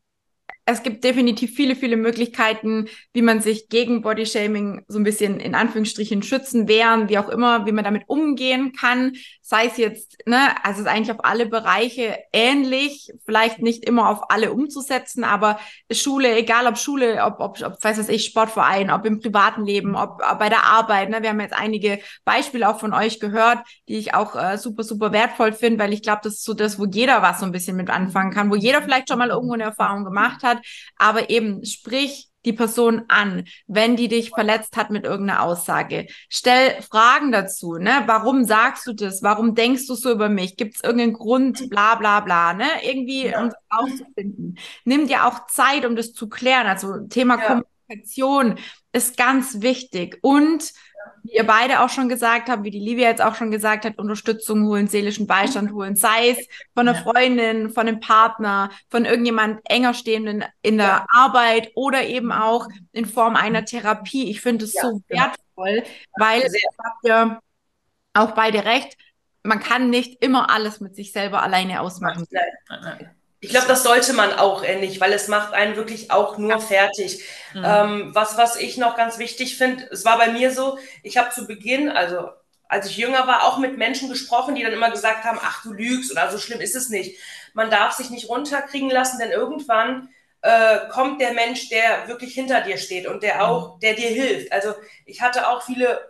es gibt definitiv viele, viele Möglichkeiten, wie man sich gegen Bodyshaming so ein bisschen in Anführungsstrichen schützen, wehren, wie auch immer, wie man damit umgehen kann. Sei es jetzt, ne, also es ist eigentlich auf alle Bereiche ähnlich, vielleicht nicht immer auf alle umzusetzen, aber Schule, egal ob Schule, ob, ob, ob weiß was ich, Sportverein, ob im privaten Leben, ob, ob bei der Arbeit, ne, wir haben jetzt einige Beispiele auch von euch gehört, die ich auch äh, super, super wertvoll finde, weil ich glaube, das ist so das, wo jeder was so ein bisschen mit anfangen kann, wo jeder vielleicht schon mal irgendwo eine Erfahrung gemacht hat hat, aber eben sprich die Person an, wenn die dich verletzt hat mit irgendeiner Aussage. Stell Fragen dazu, ne? Warum sagst du das? Warum denkst du so über mich? Gibt es irgendeinen Grund, bla bla bla, ne? Irgendwie, ja. um das auszufinden. Nimm dir auch Zeit, um das zu klären. Also Thema ja. Kommunikation ist ganz wichtig. Und wie ihr beide auch schon gesagt habt, wie die Livia jetzt auch schon gesagt hat, Unterstützung holen, seelischen Beistand holen, sei es von einer Freundin, von einem Partner, von irgendjemand enger stehenden in der ja. Arbeit oder eben auch in Form einer Therapie. Ich finde es ja, so wertvoll, weil ihr habt ja auch beide recht, man kann nicht immer alles mit sich selber alleine ausmachen. Nein, nein, nein. Ich glaube, das sollte man auch nicht, weil es macht einen wirklich auch nur fertig. Mhm. Ähm, was, was ich noch ganz wichtig finde, es war bei mir so, ich habe zu Beginn, also als ich jünger war, auch mit Menschen gesprochen, die dann immer gesagt haben, ach du lügst oder so schlimm ist es nicht. Man darf sich nicht runterkriegen lassen, denn irgendwann äh, kommt der Mensch, der wirklich hinter dir steht und der auch, der dir hilft. Also ich hatte auch viele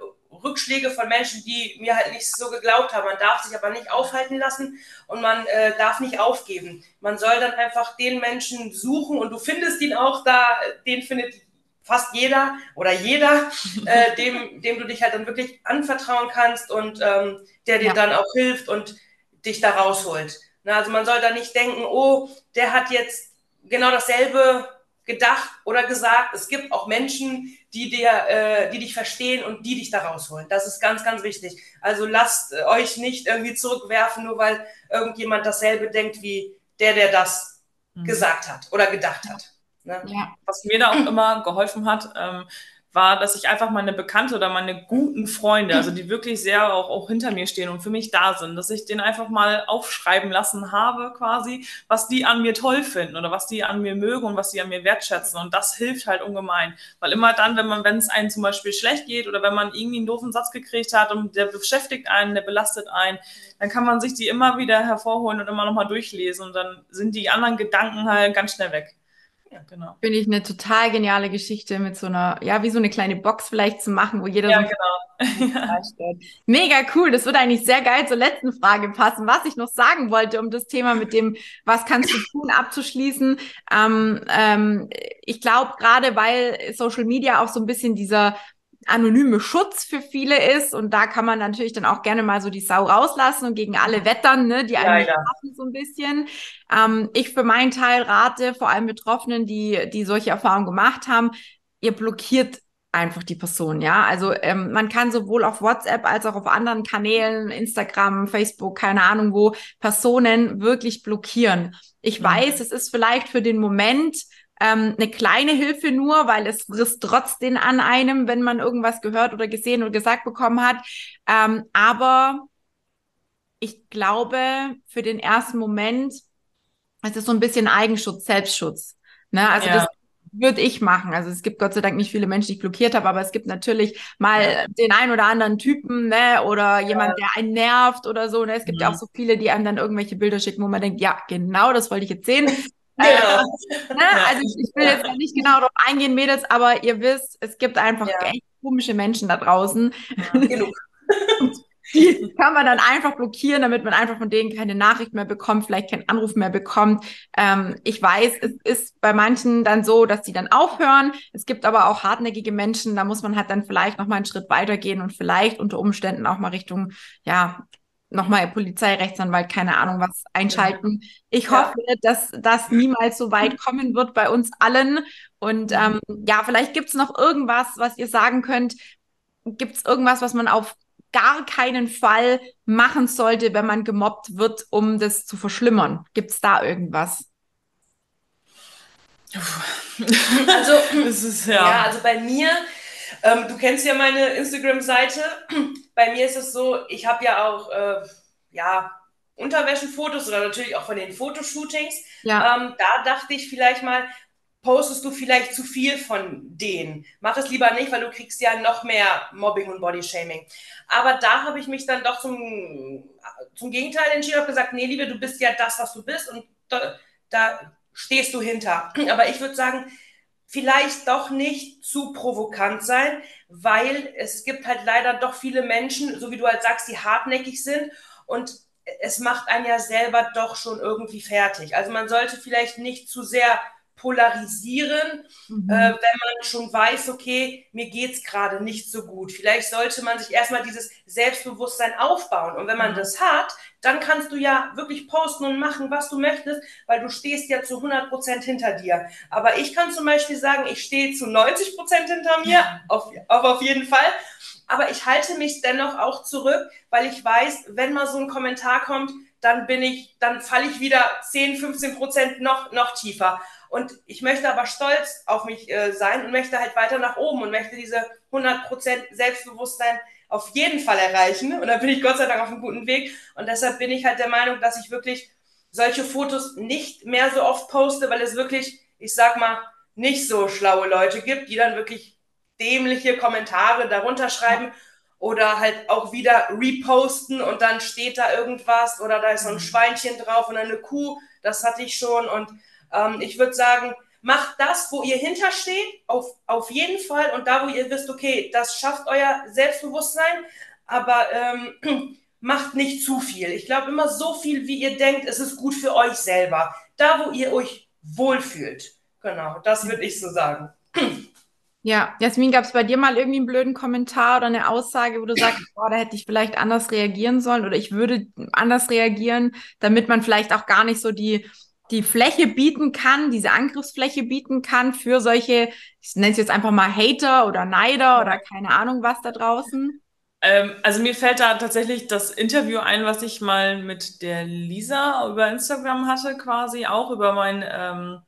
Rückschläge von Menschen, die mir halt nicht so geglaubt haben. Man darf sich aber nicht aufhalten lassen und man äh, darf nicht aufgeben. Man soll dann einfach den Menschen suchen und du findest ihn auch da, den findet fast jeder oder jeder, <laughs> äh, dem, dem du dich halt dann wirklich anvertrauen kannst und ähm, der dir ja. dann auch hilft und dich da rausholt. Na, also man soll da nicht denken, oh, der hat jetzt genau dasselbe gedacht oder gesagt. Es gibt auch Menschen, die dir, äh, die dich verstehen und die dich da rausholen. Das ist ganz, ganz wichtig. Also lasst äh, euch nicht irgendwie zurückwerfen, nur weil irgendjemand dasselbe denkt wie der, der das mhm. gesagt hat oder gedacht hat. Ne? Ja. Was mir da auch immer geholfen hat, ähm, war, dass ich einfach meine Bekannte oder meine guten Freunde, also die wirklich sehr auch, auch hinter mir stehen und für mich da sind, dass ich den einfach mal aufschreiben lassen habe, quasi, was die an mir toll finden oder was die an mir mögen und was die an mir wertschätzen. Und das hilft halt ungemein. Weil immer dann, wenn man, wenn es einem zum Beispiel schlecht geht oder wenn man irgendwie einen doofen Satz gekriegt hat und der beschäftigt einen, der belastet einen, dann kann man sich die immer wieder hervorholen und immer nochmal durchlesen und dann sind die anderen Gedanken halt ganz schnell weg. Ja, genau. Finde ich eine total geniale Geschichte mit so einer, ja, wie so eine kleine Box vielleicht zu machen, wo jeder ja, so genau. <laughs> <laughs> Mega cool. Das würde eigentlich sehr geil zur letzten Frage passen. Was ich noch sagen wollte, um das Thema mit dem, was kannst du tun, abzuschließen. Ähm, ähm, ich glaube, gerade weil Social Media auch so ein bisschen dieser anonyme Schutz für viele ist. Und da kann man natürlich dann auch gerne mal so die Sau rauslassen und gegen alle wettern, ne, die einen ja, ja. so ein bisschen. Ähm, ich für meinen Teil rate vor allem Betroffenen, die, die solche Erfahrungen gemacht haben, ihr blockiert einfach die Person, ja. Also ähm, man kann sowohl auf WhatsApp als auch auf anderen Kanälen, Instagram, Facebook, keine Ahnung wo, Personen wirklich blockieren. Ich mhm. weiß, es ist vielleicht für den Moment ähm, eine kleine Hilfe nur, weil es frisst trotzdem an einem, wenn man irgendwas gehört oder gesehen oder gesagt bekommen hat. Ähm, aber ich glaube, für den ersten Moment ist es so ein bisschen Eigenschutz, Selbstschutz. Ne? Also ja. das würde ich machen. Also es gibt Gott sei Dank nicht viele Menschen, die ich blockiert habe, aber es gibt natürlich mal ja. den einen oder anderen Typen, ne, oder jemand, ja. der einen nervt oder so. Ne? Es gibt ja. auch so viele, die einem dann irgendwelche Bilder schicken, wo man denkt, ja, genau, das wollte ich jetzt sehen. <laughs> Ja. Äh, ne? Also ich, ich will jetzt nicht genau darauf eingehen, Mädels, aber ihr wisst, es gibt einfach echt komische Menschen da draußen. Genug. <laughs> die kann man dann einfach blockieren, damit man einfach von denen keine Nachricht mehr bekommt, vielleicht keinen Anruf mehr bekommt. Ähm, ich weiß, es ist bei manchen dann so, dass die dann aufhören. Es gibt aber auch hartnäckige Menschen, da muss man halt dann vielleicht noch mal einen Schritt weitergehen und vielleicht unter Umständen auch mal Richtung, ja, nochmal Polizei, Rechtsanwalt, keine Ahnung was einschalten. Ich ja. hoffe, dass das niemals so weit kommen wird bei uns allen. Und ähm, ja, vielleicht gibt's noch irgendwas, was ihr sagen könnt. Gibt's irgendwas, was man auf gar keinen Fall machen sollte, wenn man gemobbt wird, um das zu verschlimmern? Gibt's da irgendwas? Also, <laughs> ist, ja. ja, also bei mir ähm, du kennst ja meine Instagram-Seite. <clears throat> Bei mir ist es so, ich habe ja auch äh, ja, Unterwäschenfotos oder natürlich auch von den Fotoshootings. Ja. Ähm, da dachte ich vielleicht mal, postest du vielleicht zu viel von denen. Mach es lieber nicht, weil du kriegst ja noch mehr Mobbing und Bodyshaming. Aber da habe ich mich dann doch zum, zum Gegenteil entschieden und gesagt, nee, Liebe, du bist ja das, was du bist und da, da stehst du hinter. <clears throat> Aber ich würde sagen, vielleicht doch nicht zu provokant sein, weil es gibt halt leider doch viele Menschen, so wie du halt sagst, die hartnäckig sind und es macht einen ja selber doch schon irgendwie fertig. Also man sollte vielleicht nicht zu sehr polarisieren, mhm. äh, wenn man schon weiß, okay, mir geht es gerade nicht so gut. Vielleicht sollte man sich erstmal dieses Selbstbewusstsein aufbauen. Und wenn man mhm. das hat, dann kannst du ja wirklich posten und machen, was du möchtest, weil du stehst ja zu 100 Prozent hinter dir. Aber ich kann zum Beispiel sagen, ich stehe zu 90 Prozent hinter mir, auf, auf, auf jeden Fall. Aber ich halte mich dennoch auch zurück, weil ich weiß, wenn mal so ein Kommentar kommt, dann bin ich, dann falle ich wieder 10, 15 Prozent noch, noch tiefer. Und ich möchte aber stolz auf mich äh, sein und möchte halt weiter nach oben und möchte diese 100% Selbstbewusstsein auf jeden Fall erreichen. Und da bin ich Gott sei Dank auf einem guten Weg. Und deshalb bin ich halt der Meinung, dass ich wirklich solche Fotos nicht mehr so oft poste, weil es wirklich, ich sag mal, nicht so schlaue Leute gibt, die dann wirklich dämliche Kommentare darunter schreiben oder halt auch wieder reposten und dann steht da irgendwas oder da ist so ein mhm. Schweinchen drauf und eine Kuh, das hatte ich schon und ähm, ich würde sagen, macht das, wo ihr hintersteht, auf, auf jeden Fall. Und da, wo ihr wisst, okay, das schafft euer Selbstbewusstsein, aber ähm, <clears throat> macht nicht zu viel. Ich glaube immer so viel, wie ihr denkt, es ist gut für euch selber. Da, wo ihr euch wohlfühlt. Genau, das würde ich so sagen. Ja, Jasmin, gab es bei dir mal irgendwie einen blöden Kommentar oder eine Aussage, wo du sagst, boah, da hätte ich vielleicht anders reagieren sollen oder ich würde anders reagieren, damit man vielleicht auch gar nicht so die die Fläche bieten kann, diese Angriffsfläche bieten kann für solche, ich nenne es jetzt einfach mal Hater oder Neider oder keine Ahnung was da draußen? Ähm, also mir fällt da tatsächlich das Interview ein, was ich mal mit der Lisa über Instagram hatte, quasi auch über mein ähm,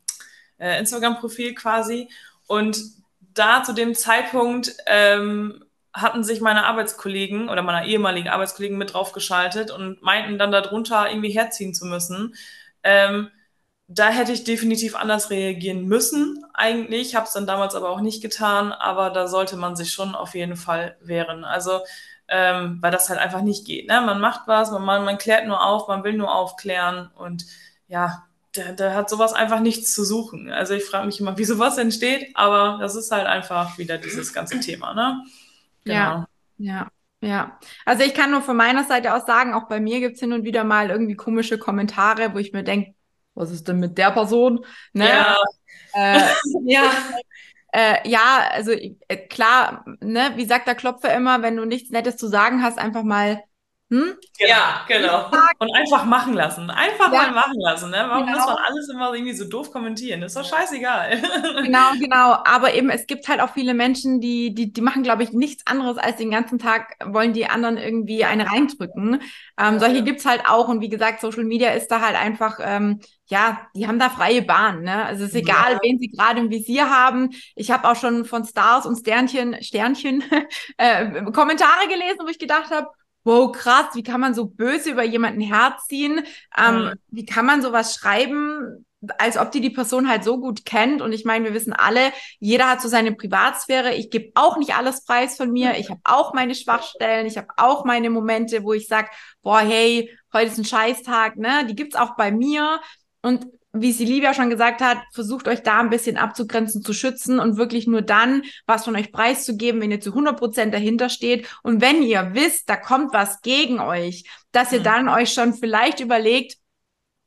äh, Instagram-Profil quasi. Und da zu dem Zeitpunkt ähm, hatten sich meine Arbeitskollegen oder meine ehemaligen Arbeitskollegen mit draufgeschaltet und meinten dann darunter irgendwie herziehen zu müssen. Ähm, da hätte ich definitiv anders reagieren müssen, eigentlich. Habe es dann damals aber auch nicht getan, aber da sollte man sich schon auf jeden Fall wehren. Also, ähm, weil das halt einfach nicht geht. Ne? Man macht was, man, man klärt nur auf, man will nur aufklären und ja, da, da hat sowas einfach nichts zu suchen. Also ich frage mich immer, wie sowas entsteht, aber das ist halt einfach wieder dieses ganze Thema, ne? Genau. Ja, ja. Ja, also ich kann nur von meiner Seite aus sagen, auch bei mir gibt es hin und wieder mal irgendwie komische Kommentare, wo ich mir denke, was ist denn mit der Person? Ne? Ja. Äh, <laughs> ja. Äh, ja, also äh, klar, ne, wie sagt der Klopfer immer, wenn du nichts Nettes zu sagen hast, einfach mal hm? Ja, genau. Und einfach machen lassen. Einfach ja. mal machen lassen. Ne? Warum genau. muss man alles immer irgendwie so doof kommentieren? Das ist doch scheißegal. <laughs> Genau, genau. Aber eben, es gibt halt auch viele Menschen, die, die, die machen, glaube ich, nichts anderes als den ganzen Tag wollen die anderen irgendwie eine reindrücken. Ähm, solche ja. es halt auch. Und wie gesagt, Social Media ist da halt einfach, ähm, ja, die haben da freie Bahn. Ne? Also es ist egal, ja. wen sie gerade im Visier haben. Ich habe auch schon von Stars und Sternchen, Sternchen <laughs> äh, Kommentare gelesen, wo ich gedacht habe, wow, krass, wie kann man so böse über jemanden herziehen? Ähm, mhm. Wie kann man sowas schreiben? als ob die die Person halt so gut kennt. Und ich meine, wir wissen alle, jeder hat so seine Privatsphäre. Ich gebe auch nicht alles preis von mir. Ich habe auch meine Schwachstellen. Ich habe auch meine Momente, wo ich sag, boah, hey, heute ist ein Scheißtag. Ne? Die gibt's auch bei mir. Und wie sie Livia schon gesagt hat, versucht euch da ein bisschen abzugrenzen, zu schützen und wirklich nur dann was von euch preiszugeben, wenn ihr zu 100 Prozent dahinter steht. Und wenn ihr wisst, da kommt was gegen euch, dass ihr mhm. dann euch schon vielleicht überlegt,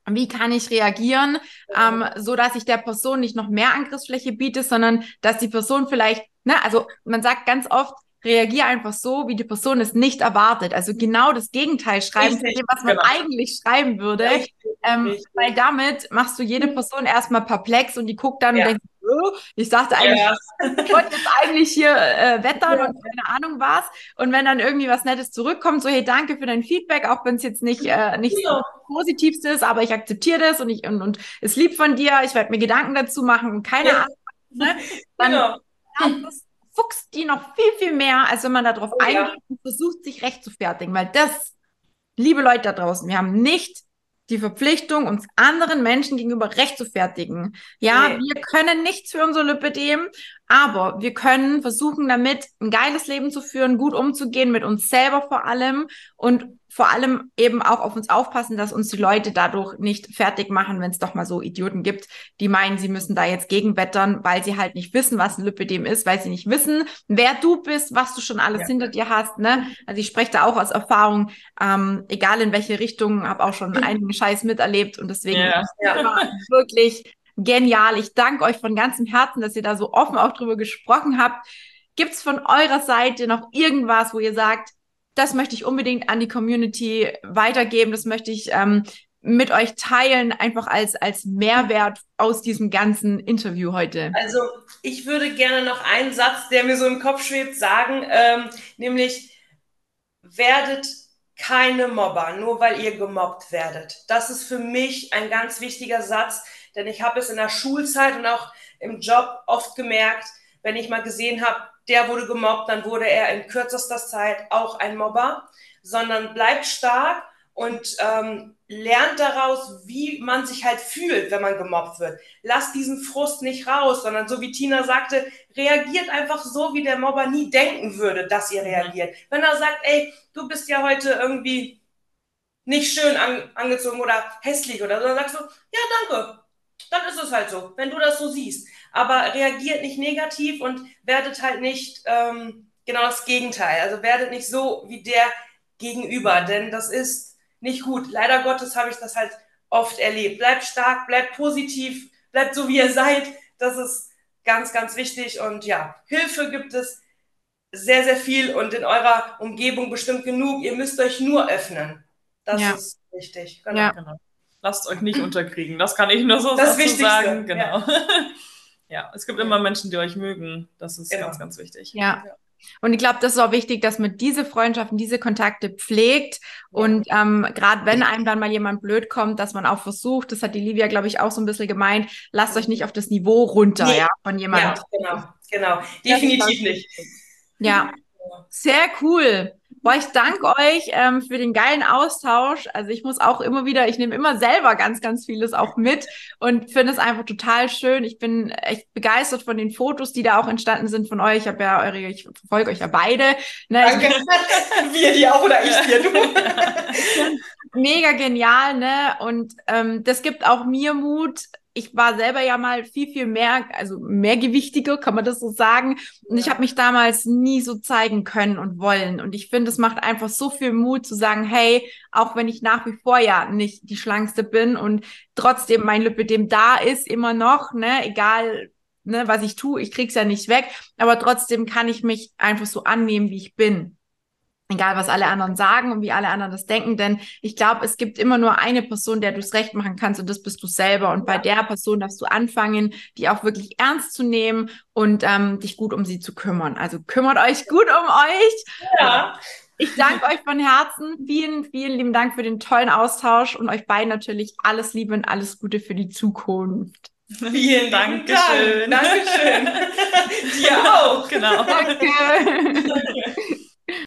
wie kann ich reagieren, ähm, so dass ich der Person nicht noch mehr Angriffsfläche biete, sondern dass die Person vielleicht, ne, also man sagt ganz oft, reagiere einfach so, wie die Person es nicht erwartet. Also genau das Gegenteil schreiben dem, was man genau. eigentlich schreiben würde. Ähm, weil damit machst du jede Person erstmal perplex und die guckt dann ja. und denkt, oh, ich sagte eigentlich, ja. ich wollte jetzt eigentlich hier äh, wettern ja. und keine Ahnung was. Und wenn dann irgendwie was Nettes zurückkommt, so hey, danke für dein Feedback, auch wenn es jetzt nicht, äh, nicht so positivst ist, aber ich akzeptiere das und ich und, und ist lieb von dir, ich werde mir Gedanken dazu machen und keine Ahnung. Ne? <laughs> Dann, genau. das, fuchst die noch viel, viel mehr, als wenn man darauf oh, eingeht ja. und versucht, sich recht zu fertigen. Weil das, liebe Leute da draußen, wir haben nicht die Verpflichtung, uns anderen Menschen gegenüber recht zu fertigen. Ja, nee. wir können nichts für unser Lipidem, aber wir können versuchen, damit ein geiles Leben zu führen, gut umzugehen, mit uns selber vor allem und vor allem eben auch auf uns aufpassen, dass uns die Leute dadurch nicht fertig machen, wenn es doch mal so Idioten gibt, die meinen, sie müssen da jetzt gegenwettern, weil sie halt nicht wissen, was ein Lipidem ist, weil sie nicht wissen, wer du bist, was du schon alles ja. hinter dir hast. Ne? Also ich spreche da auch aus Erfahrung, ähm, egal in welche Richtung, habe auch schon <laughs> einigen Scheiß miterlebt und deswegen ja. Ja, wirklich genial. Ich danke euch von ganzem Herzen, dass ihr da so offen auch drüber gesprochen habt. Gibt es von eurer Seite noch irgendwas, wo ihr sagt, das möchte ich unbedingt an die Community weitergeben, das möchte ich ähm, mit euch teilen, einfach als, als Mehrwert aus diesem ganzen Interview heute? Also ich würde gerne noch einen Satz, der mir so im Kopf schwebt, sagen, ähm, nämlich werdet keine Mobber, nur weil ihr gemobbt werdet. Das ist für mich ein ganz wichtiger Satz, denn ich habe es in der Schulzeit und auch im Job oft gemerkt, wenn ich mal gesehen habe, der wurde gemobbt, dann wurde er in kürzester Zeit auch ein Mobber, sondern bleibt stark und ähm, lernt daraus, wie man sich halt fühlt, wenn man gemobbt wird. Lasst diesen Frust nicht raus, sondern so wie Tina sagte, reagiert einfach so, wie der Mobber nie denken würde, dass ihr reagiert. Wenn er sagt, ey, du bist ja heute irgendwie nicht schön an, angezogen oder hässlich oder so, dann sagst du, ja, danke. Dann ist es halt so, wenn du das so siehst aber reagiert nicht negativ und werdet halt nicht ähm, genau das Gegenteil. Also werdet nicht so wie der Gegenüber, denn das ist nicht gut. Leider Gottes habe ich das halt oft erlebt. Bleibt stark, bleibt positiv, bleibt so wie ihr seid. Das ist ganz, ganz wichtig. Und ja, Hilfe gibt es sehr, sehr viel und in eurer Umgebung bestimmt genug. Ihr müsst euch nur öffnen. Das ja. ist wichtig. Genau. Ja. genau. Lasst euch nicht unterkriegen. Das kann ich nur so das sagen. Genau. Ja. <laughs> Ja, es gibt immer Menschen, die euch mögen. Das ist genau. ganz, ganz wichtig. Ja. Und ich glaube, das ist auch wichtig, dass man diese Freundschaften, diese Kontakte pflegt. Und ähm, gerade wenn einem dann mal jemand blöd kommt, dass man auch versucht, das hat die Livia, glaube ich, auch so ein bisschen gemeint, lasst euch nicht auf das Niveau runter, nee. ja, von jemandem. Ja, genau, genau. Definitiv nicht. Ja, <laughs> sehr cool. Boah, ich danke euch ähm, für den geilen Austausch. Also ich muss auch immer wieder, ich nehme immer selber ganz, ganz vieles auch mit und finde es einfach total schön. Ich bin echt begeistert von den Fotos, die da auch entstanden sind von euch. Ich habe ja eure, ich verfolge euch ja beide. Ne, danke. <laughs> Wir die auch oder ich dir, du. Mega genial, ne? Und ähm, das gibt auch mir Mut, ich war selber ja mal viel, viel mehr, also mehrgewichtiger, kann man das so sagen. Und ich habe mich damals nie so zeigen können und wollen. Und ich finde, es macht einfach so viel Mut zu sagen, hey, auch wenn ich nach wie vor ja nicht die Schlankste bin und trotzdem mein Lipidem da ist, immer noch, ne, egal, ne, was ich tue, ich krieg's ja nicht weg, aber trotzdem kann ich mich einfach so annehmen, wie ich bin egal was alle anderen sagen und wie alle anderen das denken, denn ich glaube, es gibt immer nur eine Person, der du es recht machen kannst und das bist du selber. Und bei der Person darfst du anfangen, die auch wirklich ernst zu nehmen und ähm, dich gut um sie zu kümmern. Also kümmert euch gut um euch. Ja. Ich danke euch von Herzen. Vielen, vielen lieben Dank für den tollen Austausch und euch beiden natürlich alles Liebe und alles Gute für die Zukunft. Vielen Dank. Dankeschön. Dankeschön. <laughs> Dir auch. Genau. Danke. <laughs>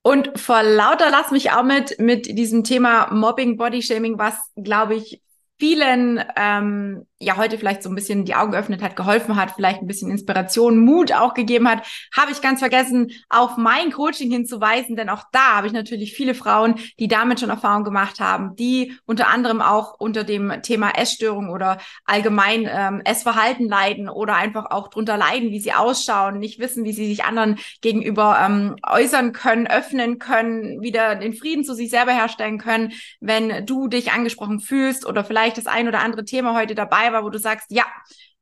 Und vor lauter lass mich auch mit, mit diesem Thema Mobbing, Bodyshaming, was, glaube ich, vielen ähm, ja heute vielleicht so ein bisschen die Augen geöffnet hat, geholfen hat, vielleicht ein bisschen Inspiration, Mut auch gegeben hat, habe ich ganz vergessen, auf mein Coaching hinzuweisen, denn auch da habe ich natürlich viele Frauen, die damit schon Erfahrung gemacht haben, die unter anderem auch unter dem Thema Essstörung oder allgemein ähm, Essverhalten leiden oder einfach auch drunter leiden, wie sie ausschauen, nicht wissen, wie sie sich anderen gegenüber ähm, äußern können, öffnen können, wieder den Frieden zu sich selber herstellen können, wenn du dich angesprochen fühlst oder vielleicht das ein oder andere Thema heute dabei war, wo du sagst, ja,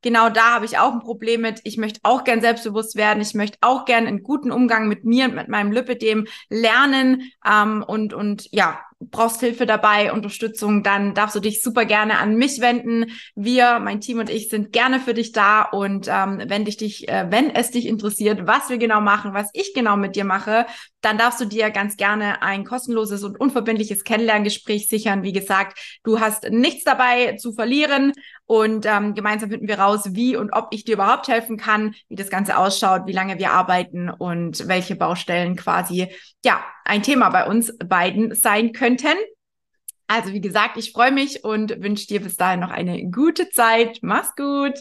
genau da habe ich auch ein Problem mit. Ich möchte auch gern selbstbewusst werden. Ich möchte auch gern einen guten Umgang mit mir und mit meinem Lipidem lernen. Ähm, und, und ja, brauchst Hilfe dabei, Unterstützung, dann darfst du dich super gerne an mich wenden. Wir, mein Team und ich sind gerne für dich da. Und ähm, wenn dich, dich äh, wenn es dich interessiert, was wir genau machen, was ich genau mit dir mache, dann darfst du dir ganz gerne ein kostenloses und unverbindliches Kennenlerngespräch sichern. Wie gesagt, du hast nichts dabei zu verlieren und ähm, gemeinsam finden wir raus, wie und ob ich dir überhaupt helfen kann, wie das Ganze ausschaut, wie lange wir arbeiten und welche Baustellen quasi ja ein Thema bei uns beiden sein könnten. Also wie gesagt, ich freue mich und wünsche dir bis dahin noch eine gute Zeit. Mach's gut.